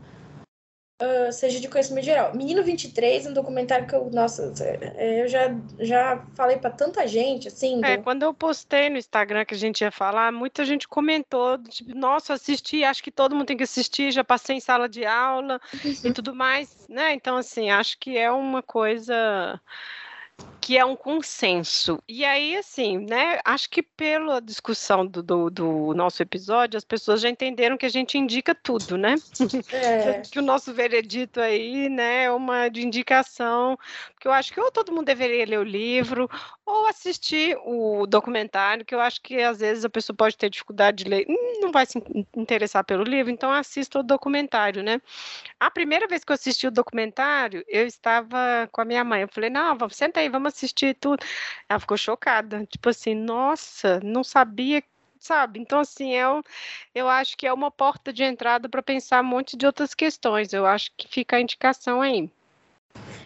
uh, seja de conhecimento geral. Menino 23, um documentário que eu, nossa, é, eu já, já falei para tanta gente, assim. É, quando eu postei no Instagram que a gente ia falar, muita gente comentou, tipo, nossa, assisti, acho que todo mundo tem que assistir, já passei em sala de aula uhum. e tudo mais, né? Então, assim, acho que é uma coisa que é um consenso. E aí, assim, né? Acho que pela discussão do, do, do, nosso episódio, as pessoas já entenderam que a gente indica tudo, né? É. <laughs> que o nosso veredito aí, né, é uma de indicação, porque eu acho que ou todo mundo deveria ler o livro, ou assistir o documentário, que eu acho que às vezes a pessoa pode ter dificuldade de ler, hum, não vai se interessar pelo livro, então assista o documentário, né? A primeira vez que eu assisti o documentário, eu estava com a minha mãe, eu falei, não, vamos, senta aí, vamos assistir tudo. Ela ficou chocada, tipo assim, nossa, não sabia, sabe? Então, assim, eu, eu acho que é uma porta de entrada para pensar um monte de outras questões. Eu acho que fica a indicação aí.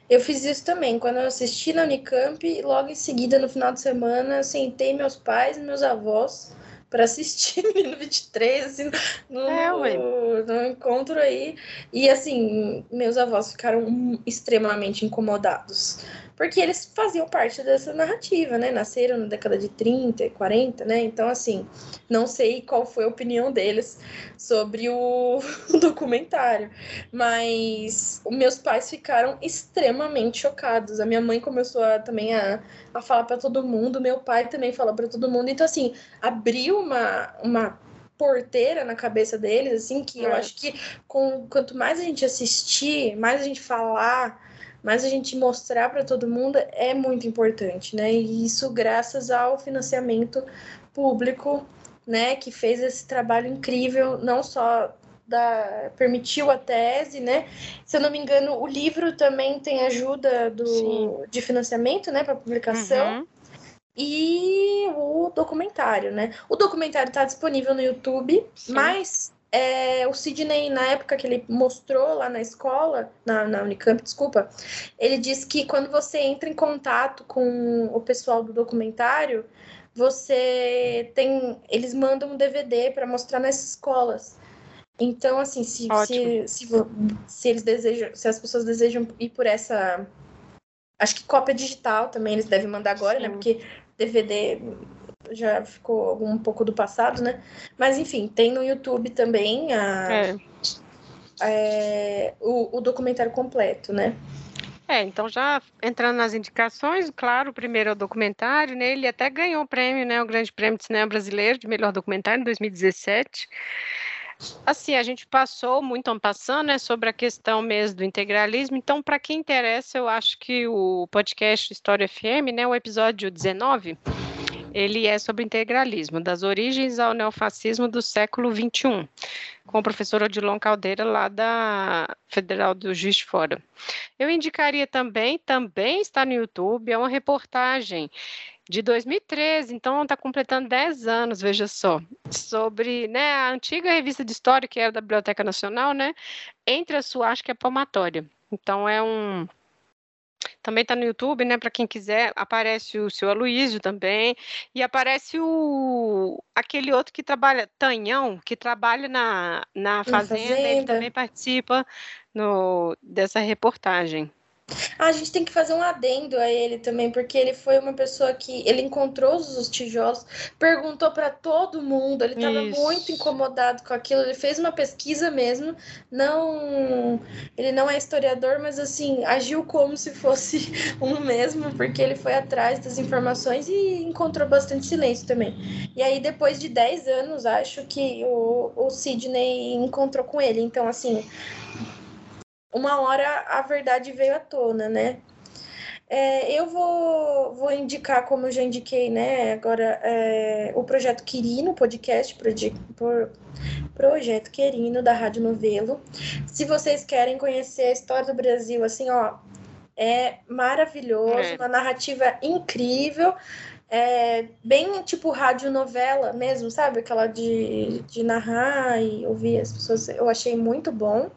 Eu fiz isso também, quando eu assisti na Unicamp, logo em seguida, no final de semana, sentei meus pais e meus avós para assistir <laughs> Menino 23, assim, no, é, no, no, encontro aí. E assim, meus avós ficaram extremamente incomodados porque eles faziam parte dessa narrativa, né? Nasceram na década de 30 e 40, né? Então, assim, não sei qual foi a opinião deles sobre o, <laughs> documentário, mas meus pais ficaram extremamente chocados. A minha mãe começou a, também a, a falar para todo mundo, meu pai também falou para todo mundo. Então, assim, abriu uma, uma porteira na cabeça deles, assim, que é. eu acho que com, quanto mais a gente assistir, mais a gente falar mas a gente mostrar para todo mundo é muito importante, né? E isso graças ao financiamento público, né, que fez esse trabalho incrível, não só da, permitiu a tese, né? Se eu não me engano, o livro também tem ajuda do, de financiamento, né, para publicação. Uhum. E o documentário, né? O documentário está disponível no YouTube, Sim. mas é, o Sidney, na época que ele mostrou lá na escola, na, na Unicamp, desculpa, ele disse que quando você entra em contato com o pessoal do documentário, você tem. Eles mandam um DVD para mostrar nas escolas. Então, assim, se, se, se, se, eles desejam, se as pessoas desejam ir por essa. Acho que cópia digital também eles devem mandar agora, né? Sim. né? Porque DVD já ficou um pouco do passado, né? Mas enfim, tem no YouTube também a, é. É, o, o documentário completo, né? É, então já entrando nas indicações, claro, o primeiro é o documentário, né? Ele até ganhou o prêmio, né? O Grande Prêmio de Cinema Brasileiro de melhor documentário em 2017. Assim, a gente passou muito ano passando, né, sobre a questão mesmo do integralismo. Então, para quem interessa, eu acho que o podcast História FM, né, o episódio 19, ele é sobre integralismo, das origens ao neofascismo do século XXI, com o professor Odilon Caldeira, lá da Federal do Juiz de Fora. Eu indicaria também, também está no YouTube, é uma reportagem de 2013, então está completando 10 anos, veja só, sobre né, a antiga revista de história que era da Biblioteca Nacional, né, entre a sua, acho que é palmatória. Então é um também está no YouTube, né? Para quem quiser, aparece o seu Aloísio também. E aparece o aquele outro que trabalha, Tanhão, que trabalha na, na fazenda, fazenda. ele também participa no, dessa reportagem. Ah, a gente tem que fazer um adendo a ele também, porque ele foi uma pessoa que ele encontrou os tijolos, perguntou para todo mundo, ele estava muito incomodado com aquilo, ele fez uma pesquisa mesmo, não, ele não é historiador, mas assim, agiu como se fosse <laughs> um mesmo, porque ele foi atrás das informações e encontrou bastante silêncio também. E aí depois de 10 anos, acho que o, o Sidney encontrou com ele, então assim, uma hora a verdade veio à tona, né? É, eu vou, vou indicar, como eu já indiquei, né, agora, é, o Projeto Quirino, podcast proje, por, Projeto Quirino, da Rádio Novelo. Se vocês querem conhecer a história do Brasil, assim, ó, é maravilhoso, é. uma narrativa incrível, é bem tipo radionovela mesmo, sabe? Aquela de, de narrar e ouvir as pessoas, eu achei muito bom.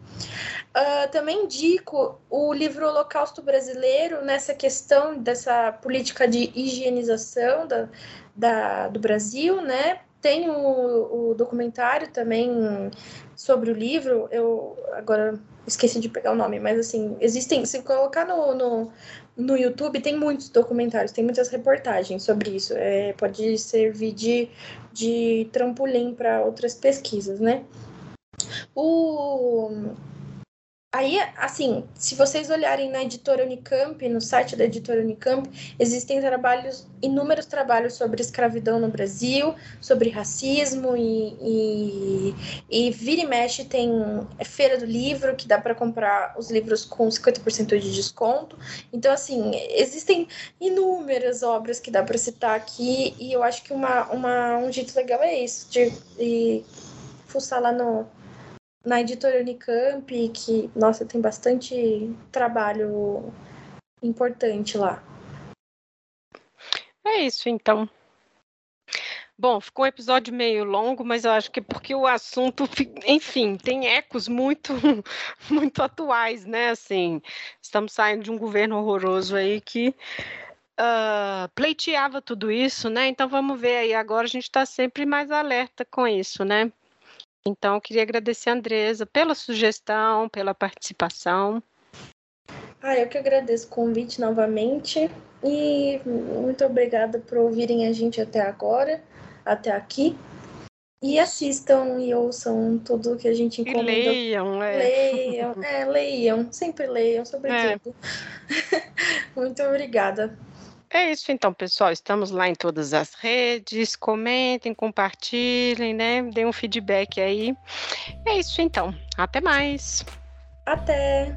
Uh, também indico o livro Holocausto Brasileiro nessa questão dessa política de higienização da, da do Brasil, né? Tem o, o, documentário também sobre o livro, eu agora esqueci de pegar o nome, mas assim, existem, se colocar no, no, no YouTube, tem muitos documentários, tem muitas reportagens sobre isso, é, pode servir de, de trampolim para outras pesquisas, né? O Aí, assim, se vocês olharem na editora Unicamp, no site da editora Unicamp, existem trabalhos, inúmeros trabalhos sobre escravidão no Brasil, sobre racismo e, e, e vira e mexe tem feira do livro, que dá para comprar os livros com 50% de desconto. Então, assim, existem inúmeras obras que dá para citar aqui e eu acho que uma, uma, um jeito legal é isso, de, de fuçar lá no na editora Unicamp, que, nossa, tem bastante trabalho importante lá. É isso, então. Bom, ficou um episódio meio longo, mas eu acho que é porque o assunto, enfim, tem ecos muito, <laughs> muito atuais, né? Assim, estamos saindo de um governo horroroso aí que uh, pleiteava tudo isso, né? Então vamos ver aí. Agora a gente está sempre mais alerta com isso, né? Então, eu queria agradecer a Andresa pela sugestão, pela participação. Ah, eu que agradeço o convite novamente e muito obrigada por ouvirem a gente até agora, até aqui. E assistam e ouçam tudo que a gente encomenda. E leiam, é. Leiam, é, leiam, sempre leiam, sobretudo. É. <laughs> muito obrigada. É isso então, pessoal. Estamos lá em todas as redes. Comentem, compartilhem, né? Deem um feedback aí. É isso então. Até mais. Até.